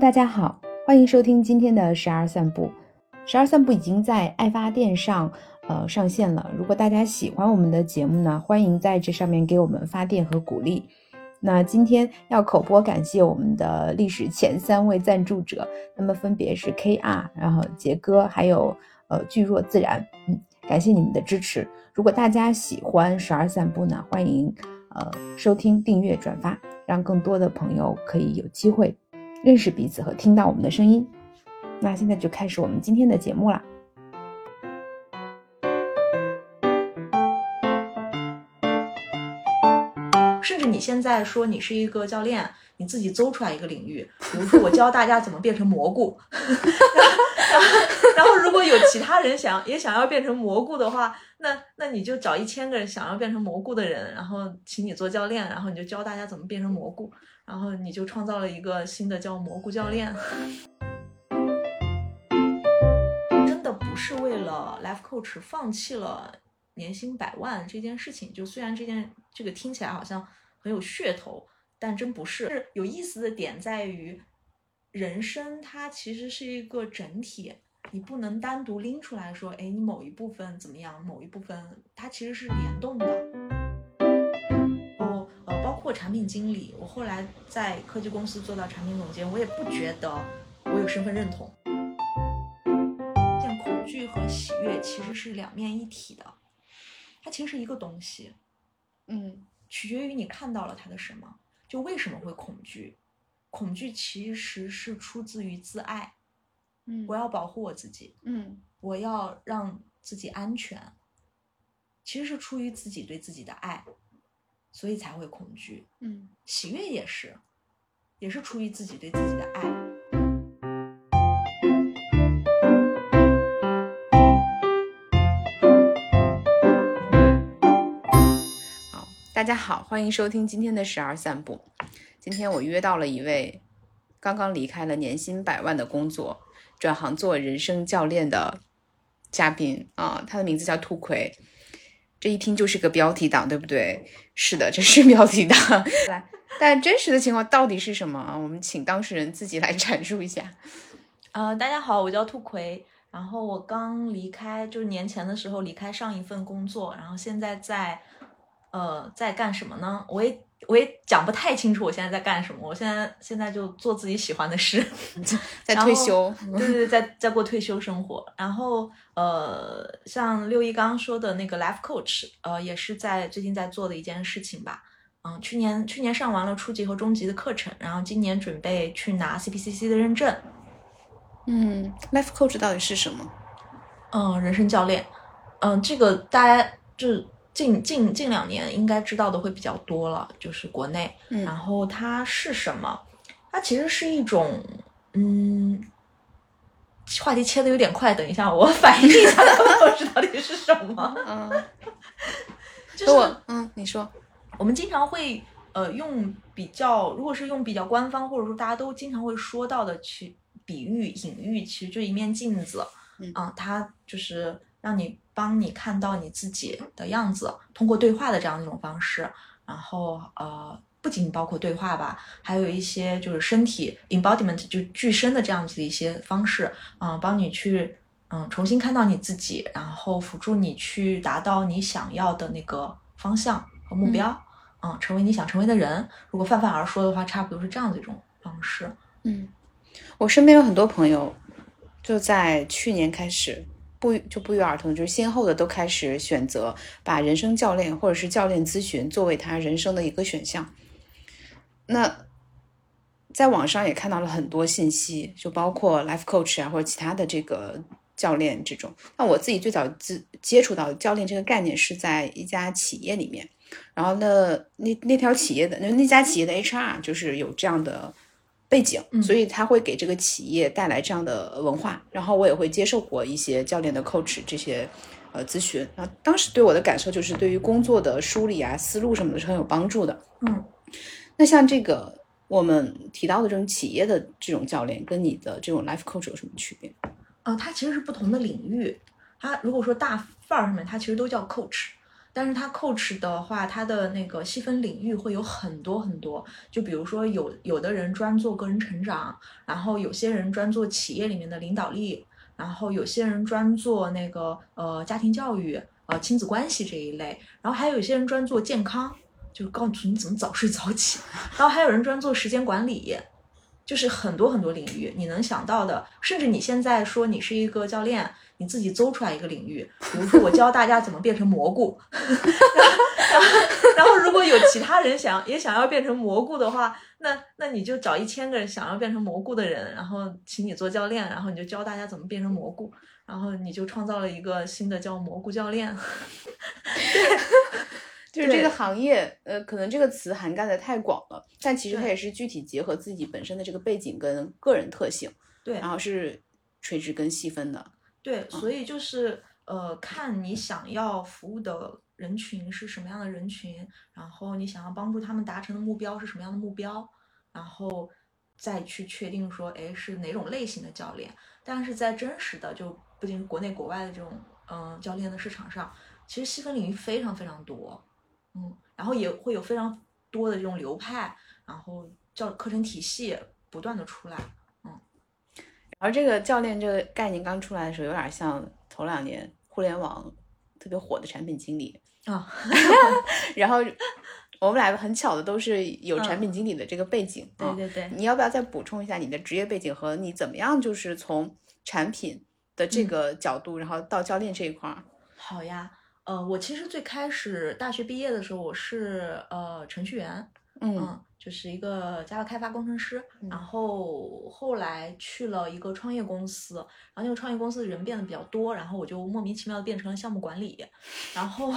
大家好，欢迎收听今天的十二散步。十二散步已经在爱发电上呃上线了。如果大家喜欢我们的节目呢，欢迎在这上面给我们发电和鼓励。那今天要口播感谢我们的历史前三位赞助者，那么分别是 KR，然后杰哥，还有呃巨若自然。嗯，感谢你们的支持。如果大家喜欢十二散步呢，欢迎呃收听、订阅、转发，让更多的朋友可以有机会认识彼此和听到我们的声音。那现在就开始我们今天的节目啦。甚至你现在说你是一个教练，你自己走出来一个领域，比如说我教大家怎么变成蘑菇，然后如果有其他人想也想要变成蘑菇的话，那那你就找一千个人想要变成蘑菇的人，然后请你做教练，然后你就教大家怎么变成蘑菇，然后你就创造了一个新的叫蘑菇教练。真的不是为了 life coach 放弃了年薪百万这件事情，就虽然这件这个听起来好像很有噱头，但真不是。是有意思的点在于，人生它其实是一个整体，你不能单独拎出来说，哎，你某一部分怎么样，某一部分它其实是联动的。产品经理，我后来在科技公司做到产品总监，我也不觉得我有身份认同。像恐惧和喜悦其实是两面一体的，它其实是一个东西。嗯取决于你看到了它的什么。就为什么会恐惧？恐惧其实是出自于自爱，嗯我要保护我自己，嗯我要让自己安全，其实是出于自己对自己的爱，所以才会恐惧。嗯喜悦也是，也是出于自己对自己的爱。好，大家好，欢迎收听今天的十二散步。今天我约到了一位刚刚离开了年薪百万的工作，转行做人生教练的嘉宾啊，他的名字叫兔葵。这一听就是个标题党，对不对？是的，这是标题党。来，但真实的情况到底是什么啊？我们请当事人自己来阐述一下。呃，大家好，我叫兔葵。然后我刚离开，就是年前的时候离开上一份工作，然后现在在，呃，在干什么呢？我也我也讲不太清楚，我现在在干什么。我现在现在就做自己喜欢的事，在退休，对对对，在在过退休生活。然后呃，像六一刚刚说的那个 life coach，呃，也是在最近在做的一件事情吧。嗯，去年去年上完了初级和中级的课程，然后今年准备去拿 CPCC 的认证。嗯，life coach 到底是什么？嗯，人生教练，嗯，这个大家就是近近近两年应该知道的会比较多了，就是国内。嗯然后它是什么？它其实是一种，嗯，话题切的有点快，等一下我 反应一下 coach 到底是什么。嗯，就是我嗯，你说，我们经常会呃用比较，如果是用比较官方或者说大家都经常会说到的去比喻、隐喻，其实就一面镜子，嗯啊，它就是让你帮你看到你自己的样子，通过对话的这样一种方式，然后呃。不仅包括对话吧，还有一些就是身体 embodiment 就具身的这样子的一些方式，嗯、帮你去嗯重新看到你自己，然后辅助你去达到你想要的那个方向和目标，嗯成为你想成为的人。如果泛泛而说的话，差不多是这样的一种方式。嗯，我身边有很多朋友，就在去年开始，不就不约而同，就是先后的都开始选择把人生教练或者是教练咨询作为他人生的一个选项。那在网上也看到了很多信息，就包括 life coach 啊，或者其他的这个教练这种。那我自己最早接接触到教练这个概念是在一家企业里面，然后呢，那那条企业的那那家企业的 HR 就是有这样的背景，嗯所以他会给这个企业带来这样的文化。然后我也会接受过一些教练的 coach 这些呃咨询，然后当时对我的感受就是对于工作的梳理啊、思路什么的是很有帮助的。嗯那像这个我们提到的这种企业的这种教练，跟你的这种 life coach 有什么区别？呃，它其实是不同的领域。它如果说大范儿上面，它其实都叫 coach，但是它 coach 的话，它的那个细分领域会有很多很多。就比如说有有的人专做个人成长，然后有些人专做企业里面的领导力，然后有些人专做那个呃家庭教育、呃亲子关系这一类，然后还有一些人专做健康，就是告诉你怎么早睡早起，然后还有人专做时间管理。就是很多很多领域你能想到的，甚至你现在说你是一个教练，你自己搜出来一个领域，比如说我教大家怎么变成蘑菇，然后然后如果有其他人想也想要变成蘑菇的话，那那你就找一千个人想要变成蘑菇的人，然后请你做教练，然后你就教大家怎么变成蘑菇，然后你就创造了一个新的叫蘑菇教练。对。就是这个行业，呃，可能这个词涵盖的太广了，但其实它也是具体结合自己本身的这个背景跟个人特性，对，然后是垂直跟细分的，对，所以就是呃，看你想要服务的人群是什么样的人群，然后你想要帮助他们达成的目标是什么样的目标，然后再去确定说，哎，是哪种类型的教练。但是在真实的就不仅国内国外的这种嗯教练的市场上，其实细分领域非常非常多。嗯，然后也会有非常多的这种流派，然后教课程体系不断的出来，嗯，而这个教练这个概念刚出来的时候，有点像头两年互联网特别火的产品经理啊，然后我们俩很巧的都是有产品经理的这个背景，对对对，你要不要再补充一下你的职业背景和你怎么样就是从产品的这个角度，然后到教练这一块儿？好呀。呃，我其实最开始大学毕业的时候，我是呃程序员，嗯，就是一个 Java 开发工程师。然后后来去了一个创业公司，然后那个创业公司的人变得比较多，然后我就莫名其妙的变成了项目管理。然后，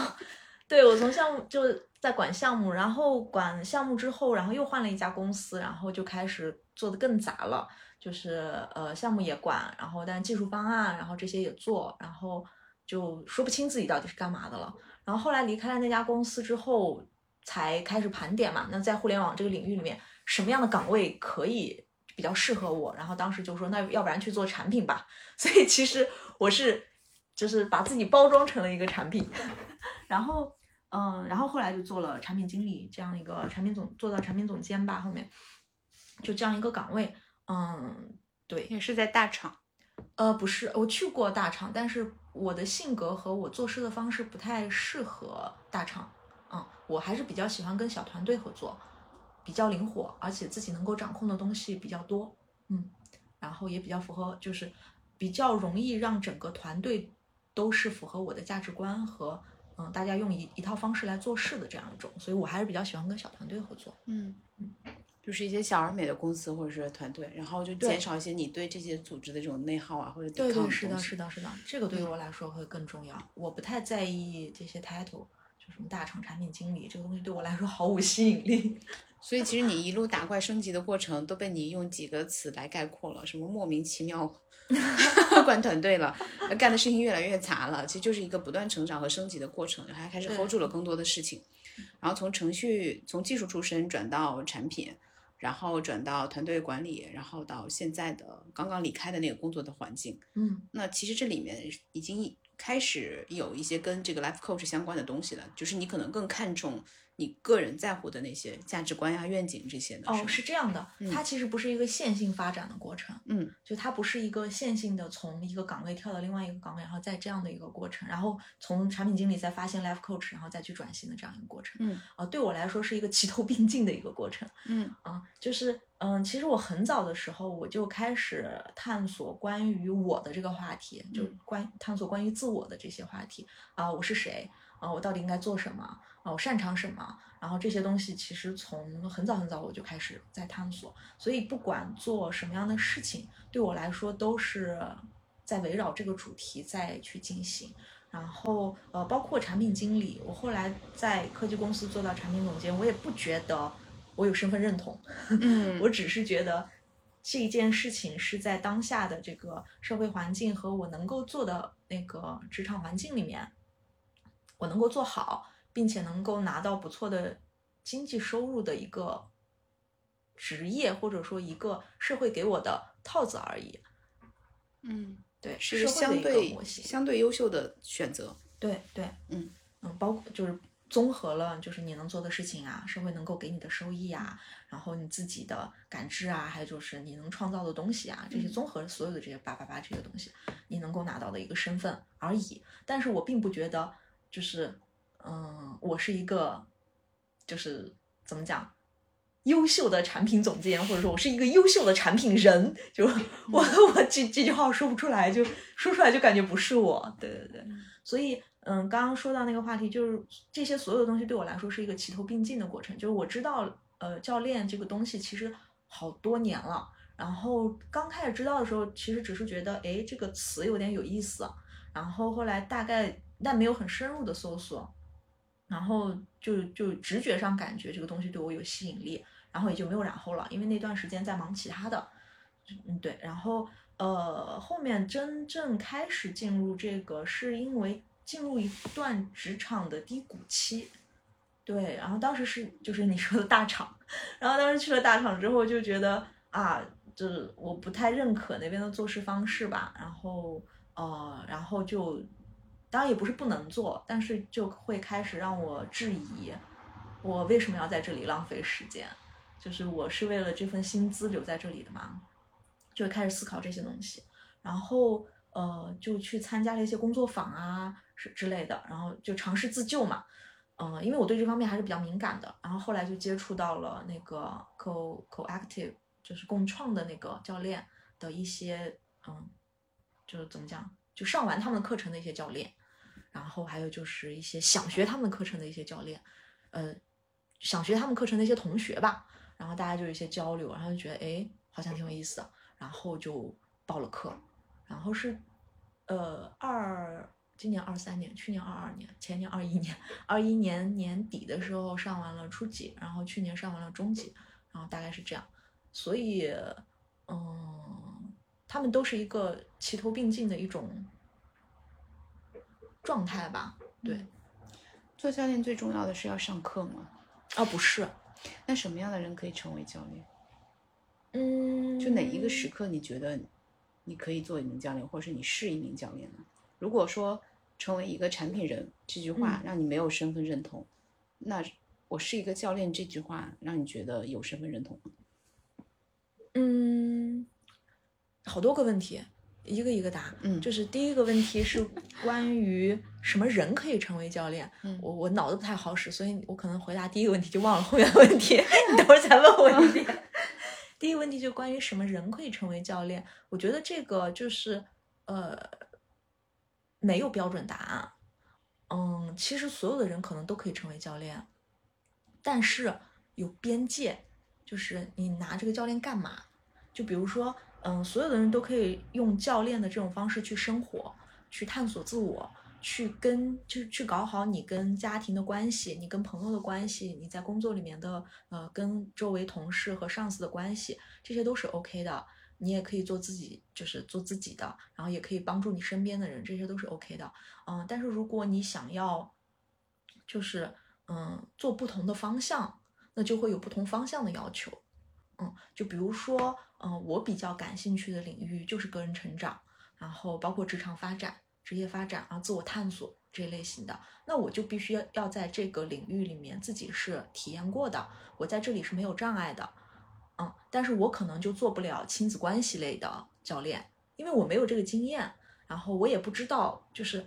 对我从项目就在管项目，然后管项目之后，然后又换了一家公司，然后就开始做的更杂了，就是呃项目也管，然后但技术方案，然后这些也做，然后。就说不清自己到底是干嘛的了。然后后来离开了那家公司之后，才开始盘点嘛。那在互联网这个领域里面，什么样的岗位可以比较适合我？然后当时就说，那要不然去做产品吧。所以其实我是就是把自己包装成了一个产品。然后嗯，然后后来就做了产品经理这样一个产品总，做到产品总监吧。后面就这样一个岗位，嗯，对，也是在大厂。呃，不是，我去过大厂，但是我的性格和我做事的方式不太适合大厂。嗯，我还是比较喜欢跟小团队合作，比较灵活，而且自己能够掌控的东西比较多。嗯，然后也比较符合，就是比较容易让整个团队都是符合我的价值观和嗯，大家用一一套方式来做事的这样一种。所以我还是比较喜欢跟小团队合作。嗯嗯。就是一些小而美的公司或者是团队，然后就减少一些你对这些组织的这种内耗啊或者对对是的是的是的，这个对于我来说会更重要。我不太在意这些 title，就什么大厂产品经理这个东西对我来说毫无吸引力。所以其实你一路打怪升级的过程都被你用几个词来概括了，什么莫名其妙 管团队了，干的事情越来越杂了，其实就是一个不断成长和升级的过程，还开始 hold 住了更多的事情，然后从程序从技术出身转到产品。然后转到团队管理，然后到现在的刚刚离开的那个工作的环境，嗯，那其实这里面已经开始有一些跟这个 life coach 相关的东西了，就是你可能更看重。你个人在乎的那些价值观呀、愿景这些的哦，是这样的，它其实不是一个线性发展的过程，嗯，就它不是一个线性的从一个岗位跳到另外一个岗位，然后再这样的一个过程，然后从产品经理再发现 life coach，然后再去转型的这样一个过程，嗯，啊，对我来说是一个齐头并进的一个过程，嗯，啊，就是嗯，其实我很早的时候我就开始探索关于我的这个话题，就关探索关于自我的这些话题。啊，我是谁啊，我到底应该做什么啊，我擅长什么？然后这些东西其实从很早很早我就开始在探索，所以不管做什么样的事情，对我来说都是在围绕这个主题再去进行。然后呃，包括产品经理，我后来在科技公司做到产品总监，我也不觉得我有身份认同，嗯，我只是觉得这一件事情是在当下的这个社会环境和我能够做的那个职场环境里面，我能够做好。并且能够拿到不错的经济收入的一个职业，或者说一个社会给我的套子而已。嗯，对，是相对相对优秀的选择。对对，嗯，嗯，包括就是综合了就是你能做的事情啊，社会能够给你的收益啊，然后你自己的感知啊，还有就是你能创造的东西啊，这些嗯综合所有的这些八八八这些东西，你能够拿到的一个身份而已。但是我并不觉得就是嗯，我是一个就是怎么讲？优秀的产品总监，或者说我是一个优秀的产品人，就我 我这这句话说不出来，就说出来就感觉不是我，对对对，所以嗯，刚刚说到那个话题，就是这些所有的东西对我来说是一个齐头并进的过程，就是我知道呃教练这个东西其实好多年了，然后刚开始知道的时候，其实只是觉得哎这个词有点有意思，然后后来大概但没有很深入的搜索，然后就就直觉上感觉这个东西对我有吸引力。然后也就没有然后了，因为那段时间在忙其他的，嗯对，然后呃后面真正开始进入这个，是因为进入一段职场的低谷期，对，然后当时是就是你说的大厂，然后当时去了大厂之后就觉得啊，就是我不太认可那边的做事方式吧，然后呃然后就当然也不是不能做，但是就会开始让我质疑，我为什么要在这里浪费时间。就是我是为了这份薪资留在这里的嘛，就开始思考这些东西，然后呃就去参加了一些工作坊啊是之类的，然后就尝试自救嘛，嗯、因为我对这方面还是比较敏感的，然后后来就接触到了那个 co coactive 就是共创的那个教练的一些嗯，就是怎么讲，就上完他们的课程的一些教练，然后还有就是一些想学他们课程的一些教练，呃，想学他们课程的一些同学吧。然后大家就有一些交流，然后就觉得哎，好像挺有意思的，然后就报了课。然后是呃二今年二三年，去年二二年，前年二一年，二一年年底的时候上完了初级，然后去年上完了中级，然后大概是这样。所以嗯，他们都是一个齐头并进的一种状态吧？对。做教练最重要的是要上课吗？啊，不是。那什么样的人可以成为教练？嗯，就哪一个时刻你觉得你可以做一名教练，或者是你是一名教练呢？如果说成为一个产品人这句话让你没有身份认同，那我是一个教练这句话让你觉得有身份认同吗？嗯，好多个问题，一个一个答。嗯就是第一个问题是关于什么人可以成为教练。嗯我我脑子不太好使，所以我可能回答第一个问题就忘了后面的问题，你等会儿再问我一遍。第一个问题就关于什么人可以成为教练，我觉得这个就是呃没有标准答案。嗯，其实所有的人可能都可以成为教练，但是有边界，就是你拿这个教练干嘛？就比如说，嗯，所有的人都可以用教练的这种方式去生活，去探索自我，去跟就是去搞好你跟家庭的关系，你跟朋友的关系，你在工作里面的呃跟周围同事和上司的关系，这些都是 OK 的。你也可以做自己，就是做自己的，然后也可以帮助你身边的人，这些都是 OK 的。嗯，但是如果你想要，就是嗯做不同的方向，那就会有不同方向的要求。嗯，就比如说，嗯，我比较感兴趣的领域就是个人成长，然后包括职场发展、职业发展，啊自我探索这一类型的，那我就必须要要在这个领域里面自己是体验过的，我在这里是没有障碍的。嗯，但是我可能就做不了亲子关系类的教练，因为我没有这个经验，然后我也不知道，就是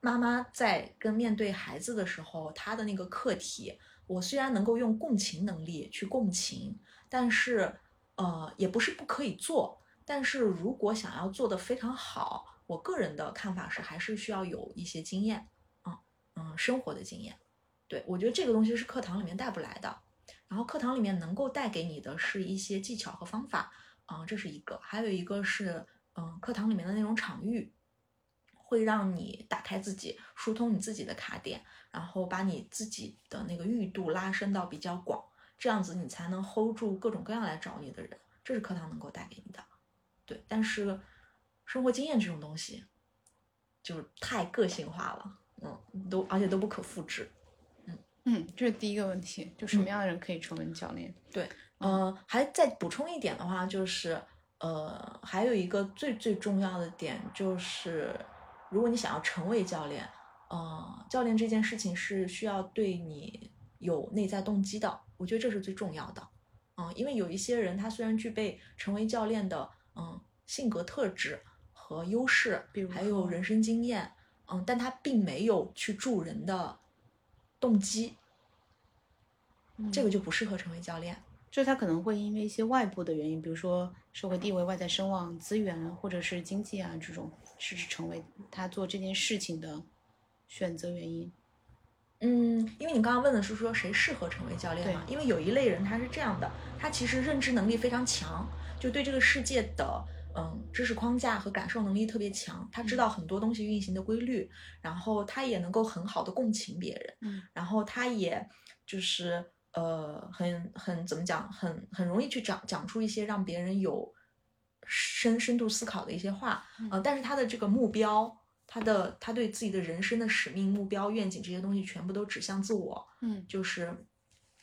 妈妈在跟面对孩子的时候，她的那个课题，我虽然能够用共情能力去共情，但是呃，也不是不可以做，但是如果想要做得非常好，我个人的看法是，还是需要有一些经验，嗯嗯，生活的经验，对我觉得这个东西是课堂里面带不来的。然后课堂里面能够带给你的是一些技巧和方法，啊、这是一个；还有一个是，嗯、课堂里面的那种场域，会让你打开自己，疏通你自己的卡点，然后把你自己的那个域度拉伸到比较广，这样子你才能 hold 住各种各样来找你的人，这是课堂能够带给你的。对，但是生活经验这种东西，就是太个性化了，嗯，都而且都不可复制。嗯，这是第一个问题，就什么样的人可以成为教练？对，呃，还再补充一点的话，就是呃，还有一个最最重要的点就是，如果你想要成为教练，呃，教练这件事情是需要对你有内在动机的，我觉得这是最重要的。嗯，因为有一些人他虽然具备成为教练的嗯性格特质和优势，比如还有人生经验，嗯，但他并没有去助人的动机，这个就不适合成为教练。就是他可能会因为一些外部的原因，比如说社会地位、外在声望、资源，或者是经济啊这种，是成为他做这件事情的选择原因。嗯，因为你刚刚问的是说谁适合成为教练嘛？因为有一类人他是这样的，他其实认知能力非常强，就对这个世界的嗯知识框架和感受能力特别强，他知道很多东西运行的规律，然后他也能够很好的共情别人，嗯然后他也就是呃很很怎么讲，很很容易去讲讲出一些让别人有深深度思考的一些话，呃，但是他的这个目标。他的他对自己的人生的使命、目标、愿景这些东西全部都指向自我，嗯就是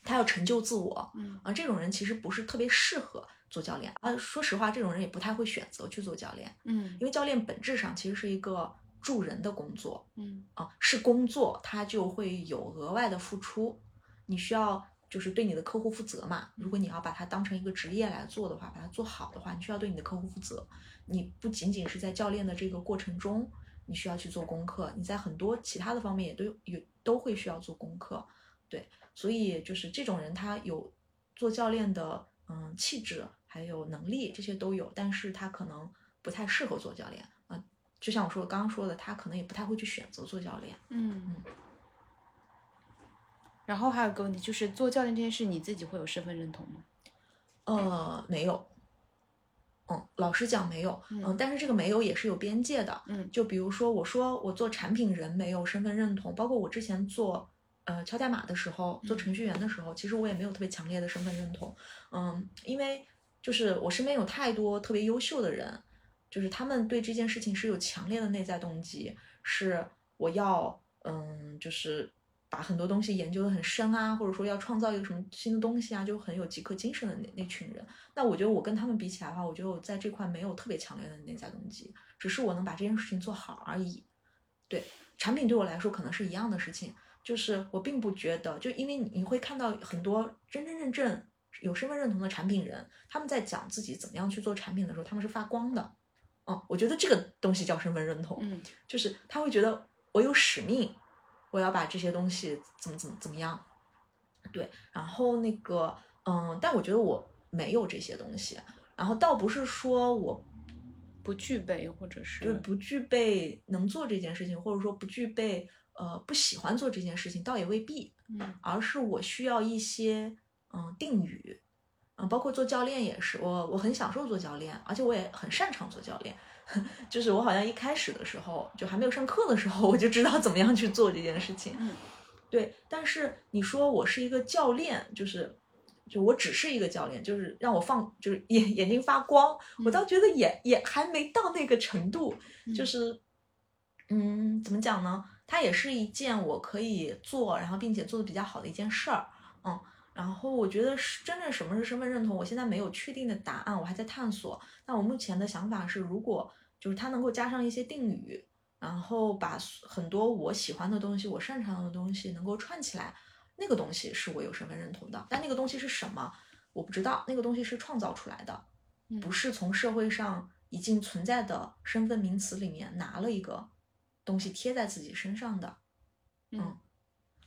他要成就自我嗯啊。这种人其实不是特别适合做教练啊。说实话，这种人也不太会选择去做教练，嗯因为教练本质上其实是一个助人的工作嗯啊，是工作，他就会有额外的付出，你需要就是对你的客户负责嘛。如果你要把它当成一个职业来做的话，把它做好的话，你需要对你的客户负责。你不仅仅是在教练的这个过程中。你需要去做功课，你在很多其他的方面也都有都会需要做功课，对，所以就是这种人他有做教练的嗯气质，还有能力，这些都有，但是他可能不太适合做教练啊、呃。就像我说刚刚说的，他可能也不太会去选择做教练。嗯。然后还有个问题，就是做教练这件事，你自己会有身份认同吗？呃，没有。嗯，老实讲没有，嗯嗯，但是这个没有也是有边界的，嗯就比如说我说我做产品人没有身份认同，包括我之前做呃敲代码的时候，做程序员的时候，其实我也没有特别强烈的身份认同，嗯，因为就是我身边有太多特别优秀的人，就是他们对这件事情是有强烈的内在动机，是我要嗯就是。把很多东西研究的很深啊，或者说要创造一个什么新的东西啊，就很有极客精神的那那群人。那我觉得我跟他们比起来的话，我觉得我在这块没有特别强烈的内在动机，只是我能把这件事情做好而已。对，产品对我来说可能是一样的事情，就是我并不觉得，就因为你会看到很多真真正正有身份认同的产品人，他们在讲自己怎么样去做产品的时候，他们是发光的。嗯，我觉得这个东西叫身份认同，嗯就是他会觉得我有使命。我要把这些东西怎么怎么怎么样，对，然后那个，嗯，但我觉得我没有这些东西，然后倒不是说我不具备，或者是对不具备能做这件事情，或者说不具备呃不喜欢做这件事情，倒也未必，嗯而是我需要一些嗯定语，嗯，包括做教练也是，我我很享受做教练，而且我也很擅长做教练。就是我好像一开始的时候，就还没有上课的时候，我就知道怎么样去做这件事情。嗯，对。但是你说我是一个教练，就是就我只是一个教练，就是让我放，就是眼眼睛发光，我倒觉得也也还没到那个程度。就是，嗯，怎么讲呢？它也是一件我可以做，然后并且做的比较好的一件事儿。嗯。然后我觉得是真正什么是身份认同，我现在没有确定的答案，我还在探索。但我目前的想法是，如果就是它能够加上一些定语，然后把很多我喜欢的东西、我擅长的东西能够串起来，那个东西是我有身份认同的。但那个东西是什么，我不知道。那个东西是创造出来的，不是从社会上已经存在的身份名词里面拿了一个东西贴在自己身上的。嗯，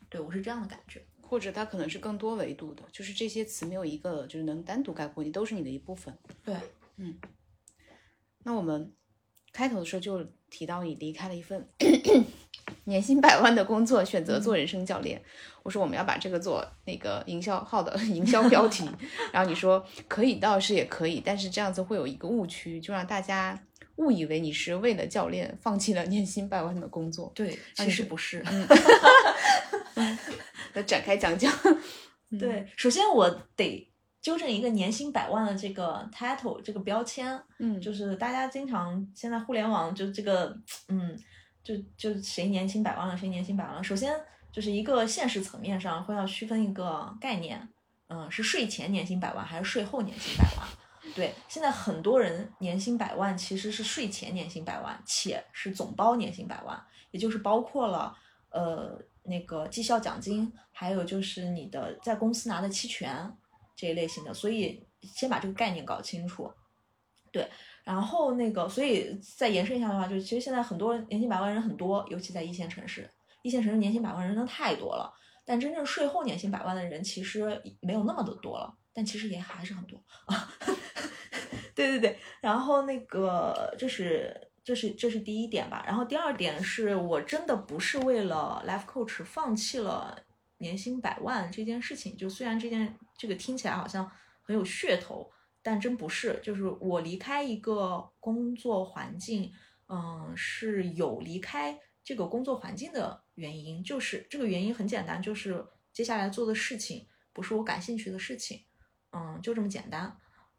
对我是这样的感觉。或者它可能是更多维度的，就是这些词没有一个就是能单独概括你，都是你的一部分。对，嗯。那我们开头的时候就提到你离开了一份 年薪百万的工作，选择做人生教练。我说我们要把这个做那个营销号的 营销标题，然后你说可以倒是也可以，但是这样子会有一个误区，就让大家误以为你是为了教练放弃了年薪百万的工作。对，其实不是。嗯，那展开讲讲。对，首先我得纠正一个年薪百万的这个 title 这个标签，嗯，就是大家经常现在互联网就这个，嗯，就就谁年薪百万了，谁年薪百万了。首先就是一个现实层面上会要区分一个概念，嗯，是税前年薪百万还是税后年薪百万？对，现在很多人年薪百万其实是税前年薪百万，且是总包年薪百万，也就是包括了呃那个绩效奖金，还有就是你的在公司拿的期权这一类型的，所以先把这个概念搞清楚。对，然后那个，所以再延伸一下的话，就是其实现在很多年薪百万人很多，尤其在一线城市，一线城市年薪百万人的太多了。但真正税后年薪百万的人其实没有那么的多了，但其实也还是很多 啊。对对对，然后那个这是这是这是第一点吧。然后第二点是我真的不是为了 life coach 放弃了年薪百万这件事情。就虽然这件这个听起来好像很有噱头，但真不是。就是我离开一个工作环境，嗯，是有离开这个工作环境的原因。就是这个原因很简单，就是接下来做的事情不是我感兴趣的事情，嗯，就这么简单。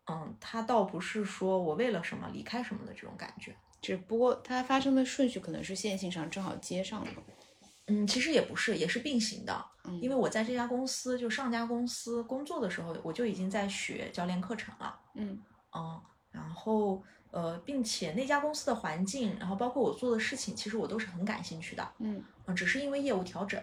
嗯，他倒不是说我为了什么离开什么的这种感觉，只不过它发生的顺序可能是线性上正好接上了。嗯，其实也不是，也是并行的。嗯，因为我在这家公司就上家公司工作的时候，我就已经在学教练课程了。嗯嗯，然后呃，并且那家公司的环境，然后包括我做的事情，其实我都是很感兴趣的。嗯嗯，只是因为业务调整，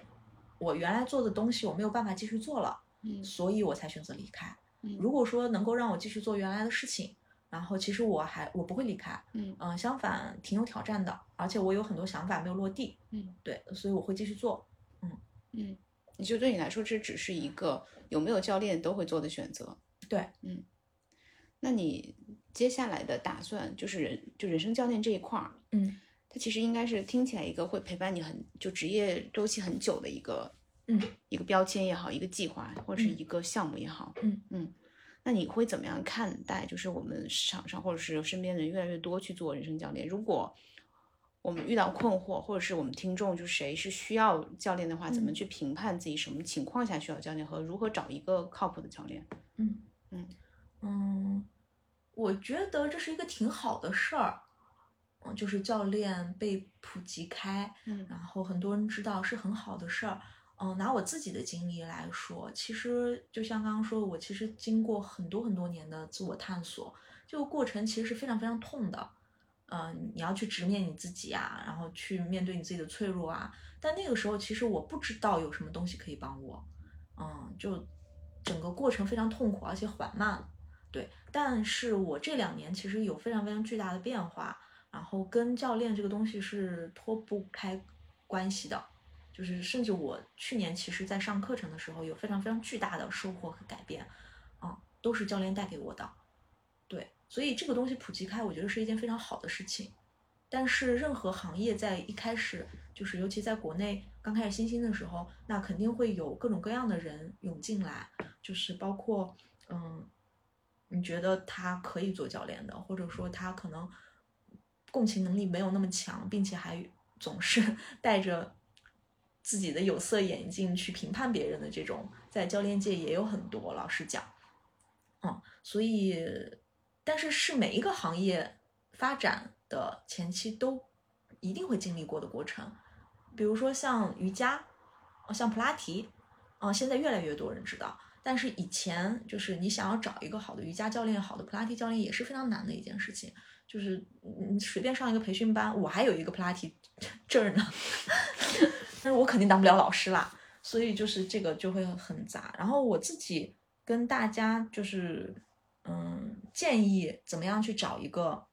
我原来做的东西我没有办法继续做了，嗯所以我才选择离开。嗯如果说能够让我继续做原来的事情，然后其实我还我不会离开，嗯。嗯、相反挺有挑战的，而且我有很多想法没有落地，嗯。对，所以我会继续做。嗯。嗯，你就对你来说，这只是一个有没有教练都会做的选择。对，嗯，那你接下来的打算就是人就人生教练这一块儿，嗯它其实应该是听起来一个会陪伴你很就职业周期很久的一个嗯一个标签也好，一个计划或者是嗯一个项目也好，嗯。嗯，那你会怎么样看待？就是我们市场上或者是身边人越来越多去做人生教练，如果我们遇到困惑，或者是我们听众就谁是需要教练的话，怎么嗯去评判自己什么情况下需要教练和如何找一个靠谱的教练？嗯嗯嗯，我觉得这是一个挺好的事儿，嗯，就是教练被普及开，嗯然后很多人知道是很好的事儿。嗯，拿我自己的经历来说，其实就像刚刚说，我其实经过很多很多年的自我探索，这个过程其实是非常非常痛的。嗯，你要去直面你自己啊，然后去面对你自己的脆弱啊。但那个时候，其实我不知道有什么东西可以帮我，嗯，就整个过程非常痛苦，而且缓慢。对，但是我这两年其实有非常非常巨大的变化，然后跟教练这个东西是脱不开关系的。就是甚至我去年其实在上课程的时候有非常非常巨大的收获和改变，啊，都是教练带给我的。对，所以这个东西普及开，我觉得是一件非常好的事情。但是任何行业在一开始，就是尤其在国内刚开始新兴的时候，那肯定会有各种各样的人涌进来，就是包括嗯，你觉得他可以做教练的，或者说他可能共情能力没有那么强，并且还总是 带着自己的有色眼镜去评判别人的这种，在教练界也有很多。老实讲，嗯，所以，但是是每一个行业发展的前期都一定会经历过的过程。比如说像瑜伽，像普拉提，嗯、现在越来越多人知道。但是以前就是你想要找一个好的瑜伽教练、好的普拉提教练也是非常难的一件事情。就是你随便上一个培训班，我还有一个普拉提证呢，但是我肯定当不了老师啦。所以就是这个就会很杂。然后我自己跟大家就是嗯建议怎么样去找一个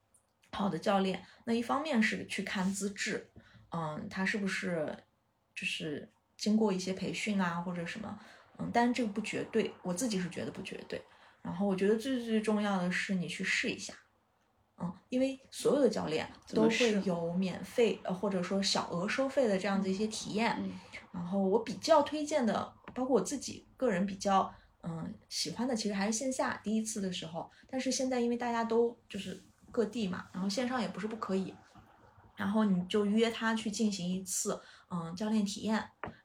好的教练。那一方面是去看资质，嗯，他是不是就是经过一些培训啊或者什么，嗯，但是这个不绝对，我自己是觉得不绝对。然后我觉得最最重要的是你去试一下。嗯，因为所有的教练都会有免费呃或者说小额收费的这样的一些体验，嗯然后我比较推荐的，包括我自己个人比较嗯喜欢的，其实还是线下第一次的时候。但是现在因为大家都就是各地嘛，然后线上也不是不可以，然后你就约他去进行一次嗯教练体验，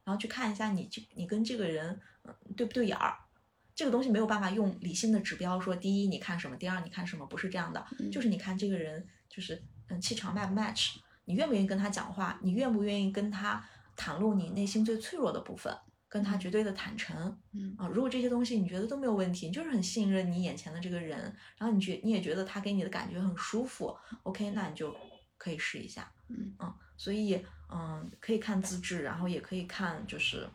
然后去看一下你这你跟这个人嗯对不对眼儿。这个东西没有办法用理性的指标说，第一你看什么，第二你看什么，不是这样的，嗯就是你看这个人就是嗯气场 match 不 match，你愿不愿意跟他讲话，你愿不愿意跟他袒露你内心最脆弱的部分，跟他绝对的坦诚嗯啊。如果这些东西你觉得都没有问题，你就是很信任你眼前的这个人，然后你觉你也觉得他给你的感觉很舒服，OK，那你就可以试一下。嗯所以嗯，可以看资质，然后也可以看就是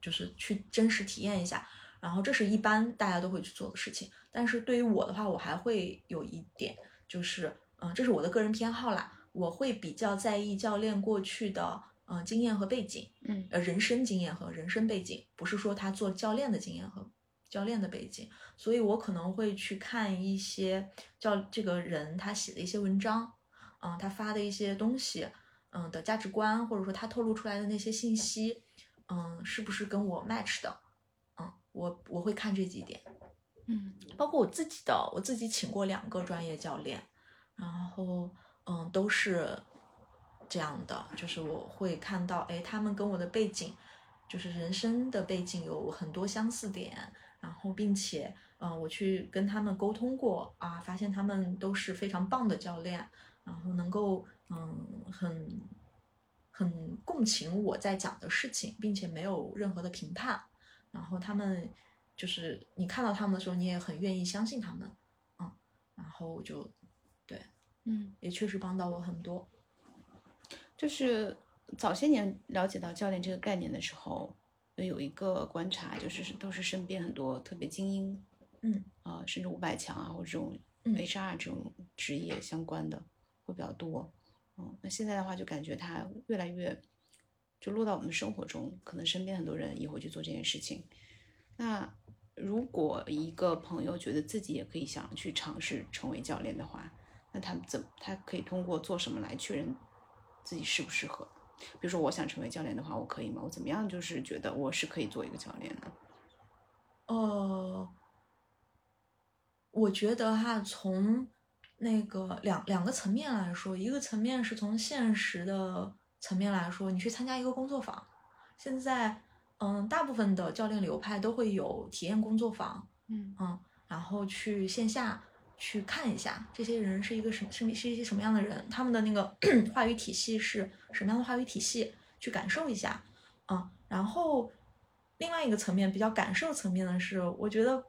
就是去真实体验一下，然后这是一般大家都会去做的事情。但是对于我的话，我还会有一点，就是嗯，这是我的个人偏好啦，我会比较在意教练过去的嗯经验和背景，嗯呃，人生经验和人生背景，不是说他做教练的经验和教练的背景，所以我可能会去看一些教这个人他写的一些文章，嗯，他发的一些东西，嗯的价值观，或者说他透露出来的那些信息，嗯，是不是跟我 match 的，嗯，我我会看这几点，嗯。包括我自己的，我自己请过两个专业教练，然后嗯，都是这样的，就是我会看到，哎，他们跟我的背景，就是人生的背景有很多相似点，然后并且，嗯、我去跟他们沟通过啊，发现他们都是非常棒的教练，然后能够嗯很很共情我在讲的事情，并且没有任何的评判，然后他们就是你看到他们的时候，你也很愿意相信他们，嗯，然后就对嗯，也确实帮到我很多。就是早些年了解到教练这个概念的时候，有一个观察，就是都是身边很多特别精英，嗯，啊、甚至五百强啊，或者这种嗯 HR 这种职业相关的会比较多。嗯，那现在的话就感觉他越来越就落到我们生活中，可能身边很多人也会去做这件事情。那如果一个朋友觉得自己也可以想去尝试成为教练的话，那他怎他可以通过做什么来确认自己适不适合？比如说，我想成为教练的话，我可以吗？我怎么样就是觉得我是可以做一个教练的？呃，我觉得哈，从那个两两个层面来说，一个层面是从现实的层面来说，你去参加一个工作坊，现在嗯，大部分的教练流派都会有体验工作坊，嗯。嗯，然后去线下去看一下这些人是一个什么是是一些什么样的人，他们的那个 话语体系是什么样的话语体系，去感受一下，嗯，然后另外一个层面比较感受层面的是，我觉得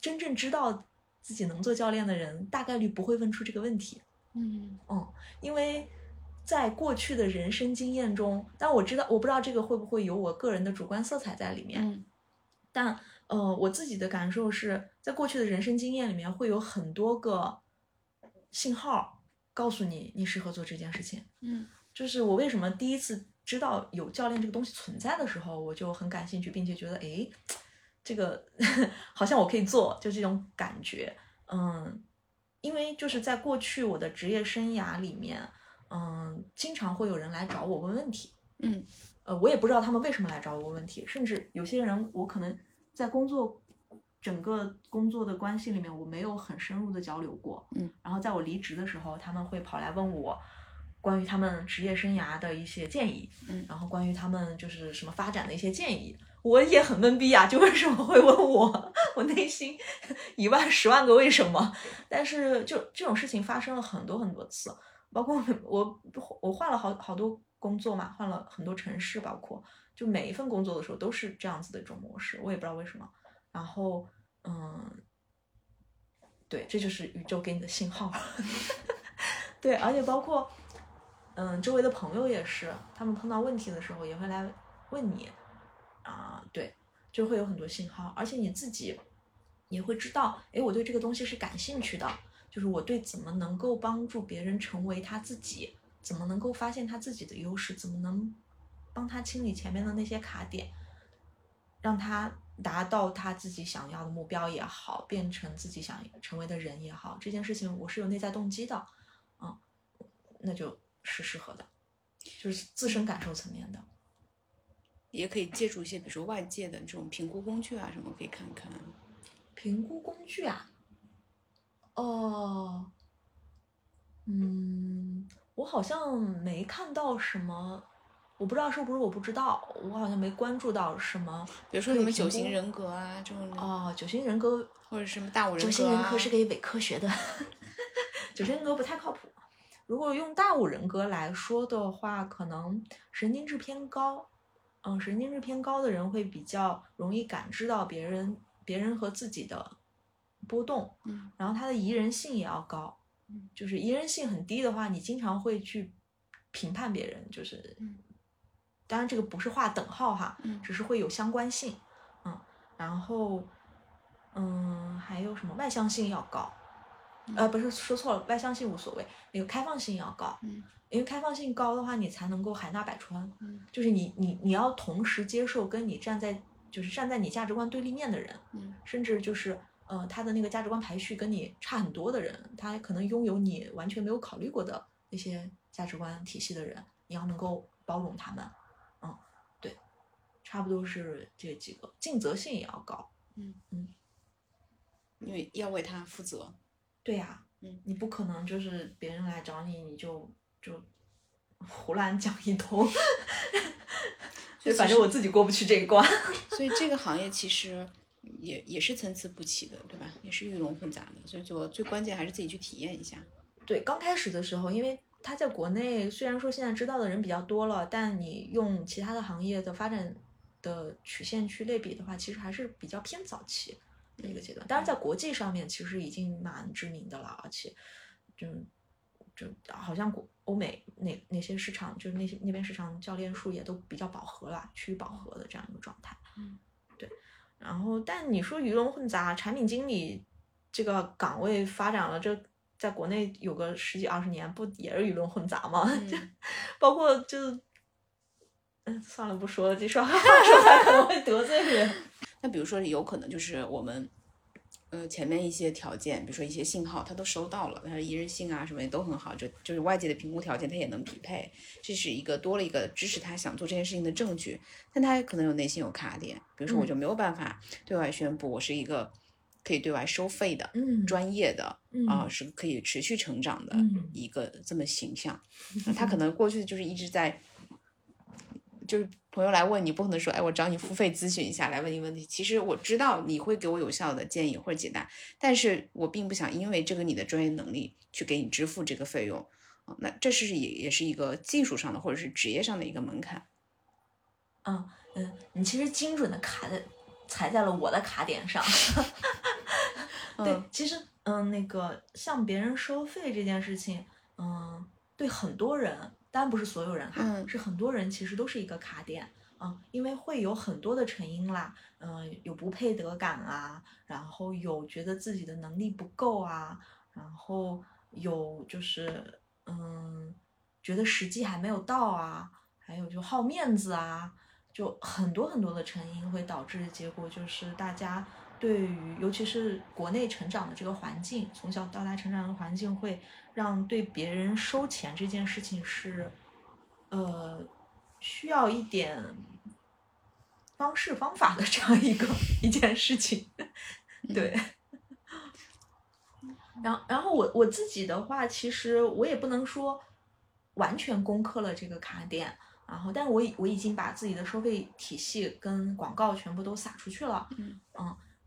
真正知道自己能做教练的人，大概率不会问出这个问题，嗯。嗯，因为在过去的人生经验中，但我知道我不知道这个会不会有我个人的主观色彩在里面，嗯但呃，我自己的感受是在过去的人生经验里面，会有很多个信号告诉你你适合做这件事情。嗯就是我为什么第一次知道有教练这个东西存在的时候，我就很感兴趣，并且觉得诶，这个 好像我可以做，就这种感觉。嗯，因为就是在过去我的职业生涯里面，嗯，经常会有人来找我问问题。嗯呃，我也不知道他们为什么来找我问问题，甚至有些人我可能在工作整个工作的关系里面，我没有很深入的交流过，嗯，然后在我离职的时候，他们会跑来问我关于他们职业生涯的一些建议，嗯然后关于他们就是什么发展的一些建议，我也很懵逼啊，就为什么会问我？我内心一万十万个为什么，但是就这种事情发生了很多很多次，包括我我换了好好多工作嘛，换了很多城市，包括就每一份工作的时候都是这样子的一种模式，我也不知道为什么。然后嗯，对，这就是宇宙给你的信号。对，而且包括嗯周围的朋友也是，他们碰到问题的时候也会来问你啊、对，就会有很多信号，而且你自己也会知道，诶，我对这个东西是感兴趣的，就是我对怎么能够帮助别人成为他自己，怎么能够发现他自己的优势，怎么能帮他清理前面的那些卡点，让他达到他自己想要的目标也好，变成自己想成为的人也好，这件事情我是有内在动机的，嗯，那就是适合的，就是自身感受层面的。也可以借助一些，比如说外界的这种评估工具啊，什么可以看看。评估工具啊，哦，嗯，我好像没看到什么，我不知道是不是我不知道，我好像没关注到什么。比如说什么九型人格啊这种，哦，九型人格，或者什么大五人格、啊。九型人格是给伪科学的，九型人格不太靠谱。如果用大五人格来说的话，可能神经质偏高，嗯，神经质偏高的人会比较容易感知到别人、别人和自己的波动，嗯。然后它的宜人性也要高嗯，就是宜人性很低的话，你经常会去评判别人，就是嗯，当然这个不是画等号哈，嗯只是会有相关性，嗯，然后嗯还有什么？外向性要高，呃不是说错了，外向性无所谓，那个开放性要高，嗯。因为开放性高的话，你才能够海纳百川，嗯。就是你你你要同时接受跟你站在就是站在你价值观对立面的人，嗯甚至就是呃他的那个价值观排序跟你差很多的人，他可能拥有你完全没有考虑过的那些价值观体系的人，你要能够包容他们，嗯，对，差不多是这几个，尽责性也要高，嗯嗯，因为要为他负责。对呀、嗯你不可能就是别人来找你，你就就胡乱讲一通，所以反正我自己过不去这一关。所以这个行业其实也也是参差不齐的，对吧？也是鱼龙混杂的，所以说最关键还是自己去体验一下。对，刚开始的时候，因为他在国内虽然说现在知道的人比较多了，但你用其他的行业的发展的曲线去类比的话，其实还是比较偏早期的一个阶段。当然，在国际上面其实已经蛮知名的了，而且就就好像国欧美那那些市场，就是那些那边市场教练数也都比较饱和了，趋于饱和的这样一个状态。嗯，对。然后，但你说鱼龙混杂，产品经理这个岗位发展了这。在国内有个十几二十年，不也是鱼龙混杂吗？嗯 包括就，嗯，算了，不说了，这说话说出来可能会得罪人。那比如说，有可能就是我们，呃，前面一些条件，比如说一些信号，他都收到了，他的一致性啊什么也都很好，就就是外界的评估条件他也能匹配，这是一个多了一个支持他想做这件事情的证据。但他可能有内心有卡点，比如说我就没有办法对外宣布我是一个可以对外收费的、嗯专业的嗯啊、是可以持续成长的嗯一个这么形象。那他可能过去就是一直在。就是朋友来问你，不可能说，哎，我找你付费咨询一下来问你问题。其实我知道你会给我有效的建议或者解答，但是我并不想因为这个你的专业能力去给你支付这个费用啊。那这是也也是一个技术上的或者是职业上的一个门槛。嗯嗯，你其实精准的卡在踩在了我的卡点上。对嗯，其实嗯，那个向别人收费这件事情，嗯，对很多人，当然不是所有人哈，嗯是很多人其实都是一个卡点。嗯，因为会有很多的成因啦，嗯，有不配得感啊，然后有觉得自己的能力不够啊，然后有就是嗯，觉得时机还没有到啊，还有就好面子啊，就很多很多的成因会导致的结果就是大家对于尤其是国内成长的这个环境，从小到大成长的环境会让对别人收钱这件事情是，呃，需要一点方式方法的这样一个一件事情，对。然后，然后我我自己的话，其实我也不能说完全攻克了这个卡点，然后，但我已我已经把自己的收费体系跟广告全部都撒出去了，嗯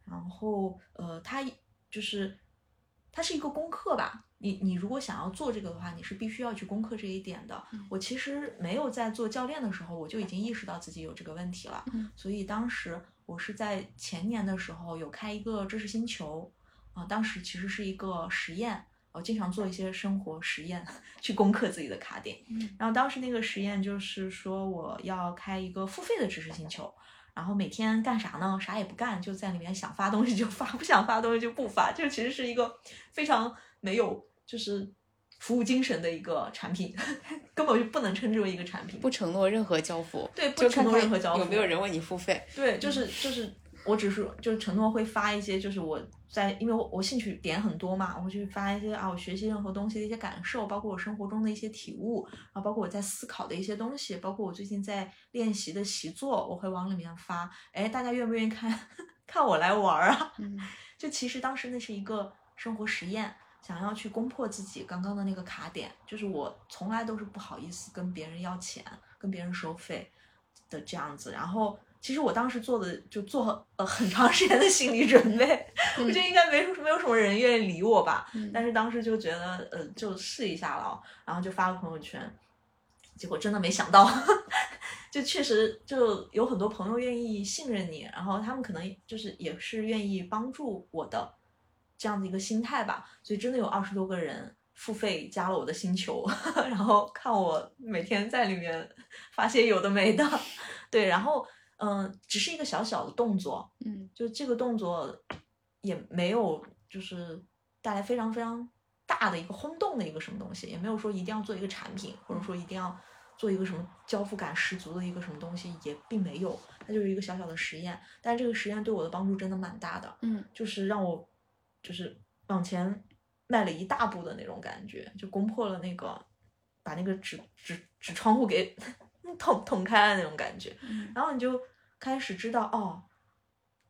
然后呃，它就是它是一个功课吧。你你如果想要做这个的话，你是必须要去攻克这一点的。嗯我其实没有在做教练的时候，我就已经意识到自己有这个问题了。嗯所以当时我是在前年的时候有开一个知识星球，啊、当时其实是一个实验，我经常做一些生活实验去攻克自己的卡点。嗯然后当时那个实验就是说我要开一个付费的知识星球，然后每天干啥呢？啥也不干，就在里面想发东西就发，不想发东西就不发，就其实是一个非常没有就是服务精神的一个产品，根本就不能称之为一个产品。不承诺任何交付，对不承诺任何交付有没有人为你付费。对，就是就是，我只是就是承诺会发一些，就是我在，因为我我兴趣点很多嘛，我会去发一些啊，我学习任何东西的一些感受，包括我生活中的一些体悟，然后包括我在思考的一些东西，包括我最近在练习的习作，我会往里面发。哎，大家愿不愿意看 看我来玩儿啊？嗯就其实当时那是一个生活实验，想要去攻破自己刚刚的那个卡点，就是我从来都是不好意思跟别人要钱，跟别人收费的这样子。然后其实我当时做的就做呃很长时间的心理准备，我觉得应该没没有什么人愿意理我吧。嗯但是当时就觉得呃就试一下了，然后就发了朋友圈，结果真的没想到。就确实就有很多朋友愿意信任你，然后他们可能就是也是愿意帮助我的这样的一个心态吧，所以真的有二十多个人付费加了我的星球，然后看我每天在里面发些有的没的，对，然后嗯，只是一个小小的动作，嗯。就这个动作也没有就是带来非常非常大的一个轰动的一个什么东西，也没有说一定要做一个产品，或者说一定要做一个什么交付感十足的一个什么东西，也并没有，它就是一个小小的实验，但是这个实验对我的帮助真的蛮大的，嗯。就是让我就是往前迈了一大步的那种感觉，就攻破了那个把那个纸纸纸窗户给 捅捅开了那种感觉，嗯然后你就开始知道哦，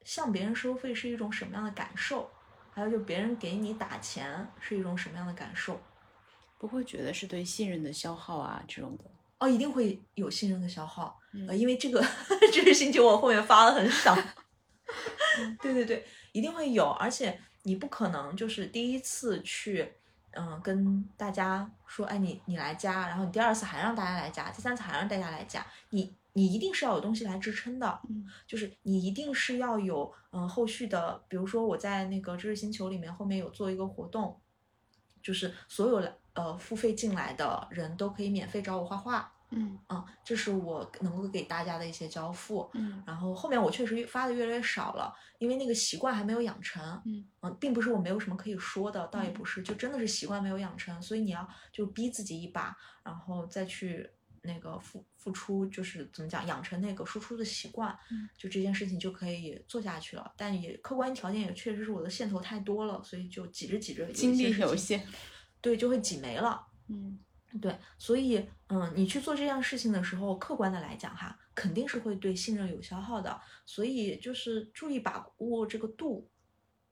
向别人收费是一种什么样的感受，还有就别人给你打钱是一种什么样的感受。不会觉得是对信任的消耗啊这种的。哦，一定会有信任的消耗，嗯呃，因为这个 这个星球我后面发的很少，对对对，一定会有，而且你不可能就是第一次去，嗯、跟大家说，哎，你你来加，然后你第二次还让大家来加，第三次还让大家来加，你你一定是要有东西来支撑的，嗯。就是你一定是要有嗯、后续的，比如说我在那个知识星球里面后面有做一个活动，就是所有来呃付费进来的人都可以免费找我画画，嗯嗯，这是我能够给大家的一些交付。嗯然后后面我确实发的越来越少了，因为那个习惯还没有养成。嗯并不是我没有什么可以说的，倒也不是，就真的是习惯没有养成，所以你要就逼自己一把，然后再去那个付付出，就是怎么讲，养成那个输出的习惯，嗯就这件事情就可以做下去了。但也客观条件也确实是我的线头太多了，所以就挤着挤着，精力有有限。对，就会挤没了。嗯对，所以嗯，你去做这样事情的时候，客观的来讲哈，肯定是会对信任有消耗的。所以就是注意把握这个度，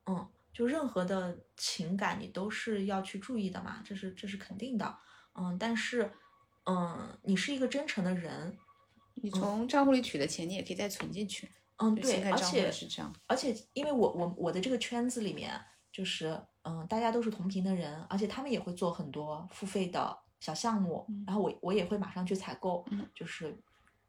嗯，就任何的情感你都是要去注意的嘛，这是这是肯定的。嗯，但是嗯，你是一个真诚的人，你从账户里取的钱，你也可以再存进去。嗯，对，而且是这样。而且因为我我我的这个圈子里面，就是嗯，大家都是同频的人，而且他们也会做很多付费的小项目，嗯然后我我也会马上去采购，嗯就是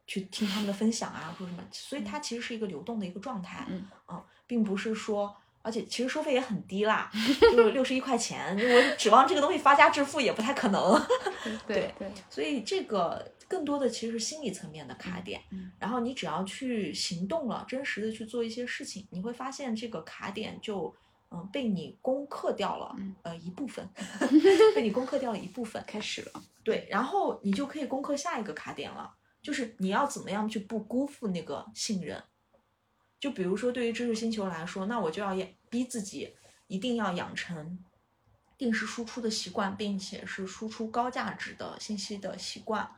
去听他们的分享啊或者什么，所以它其实是一个流动的一个状态，嗯并不是说。而且其实收费也很低啦，就六十一块钱，我指望这个东西发家致富也不太可能。对对，所以这个更多的其实是心理层面的卡点。嗯然后你只要去行动了，真实的去做一些事情，你会发现这个卡点就嗯被你攻克掉了，嗯呃一部分 被你攻克掉了一部分。开始了。对，然后你就可以攻克下一个卡点了，就是你要怎么样去不辜负那个信任。就比如说，对于知识星球来说，那我就要养逼自己一定要养成定时输出的习惯，并且是输出高价值的信息的习惯。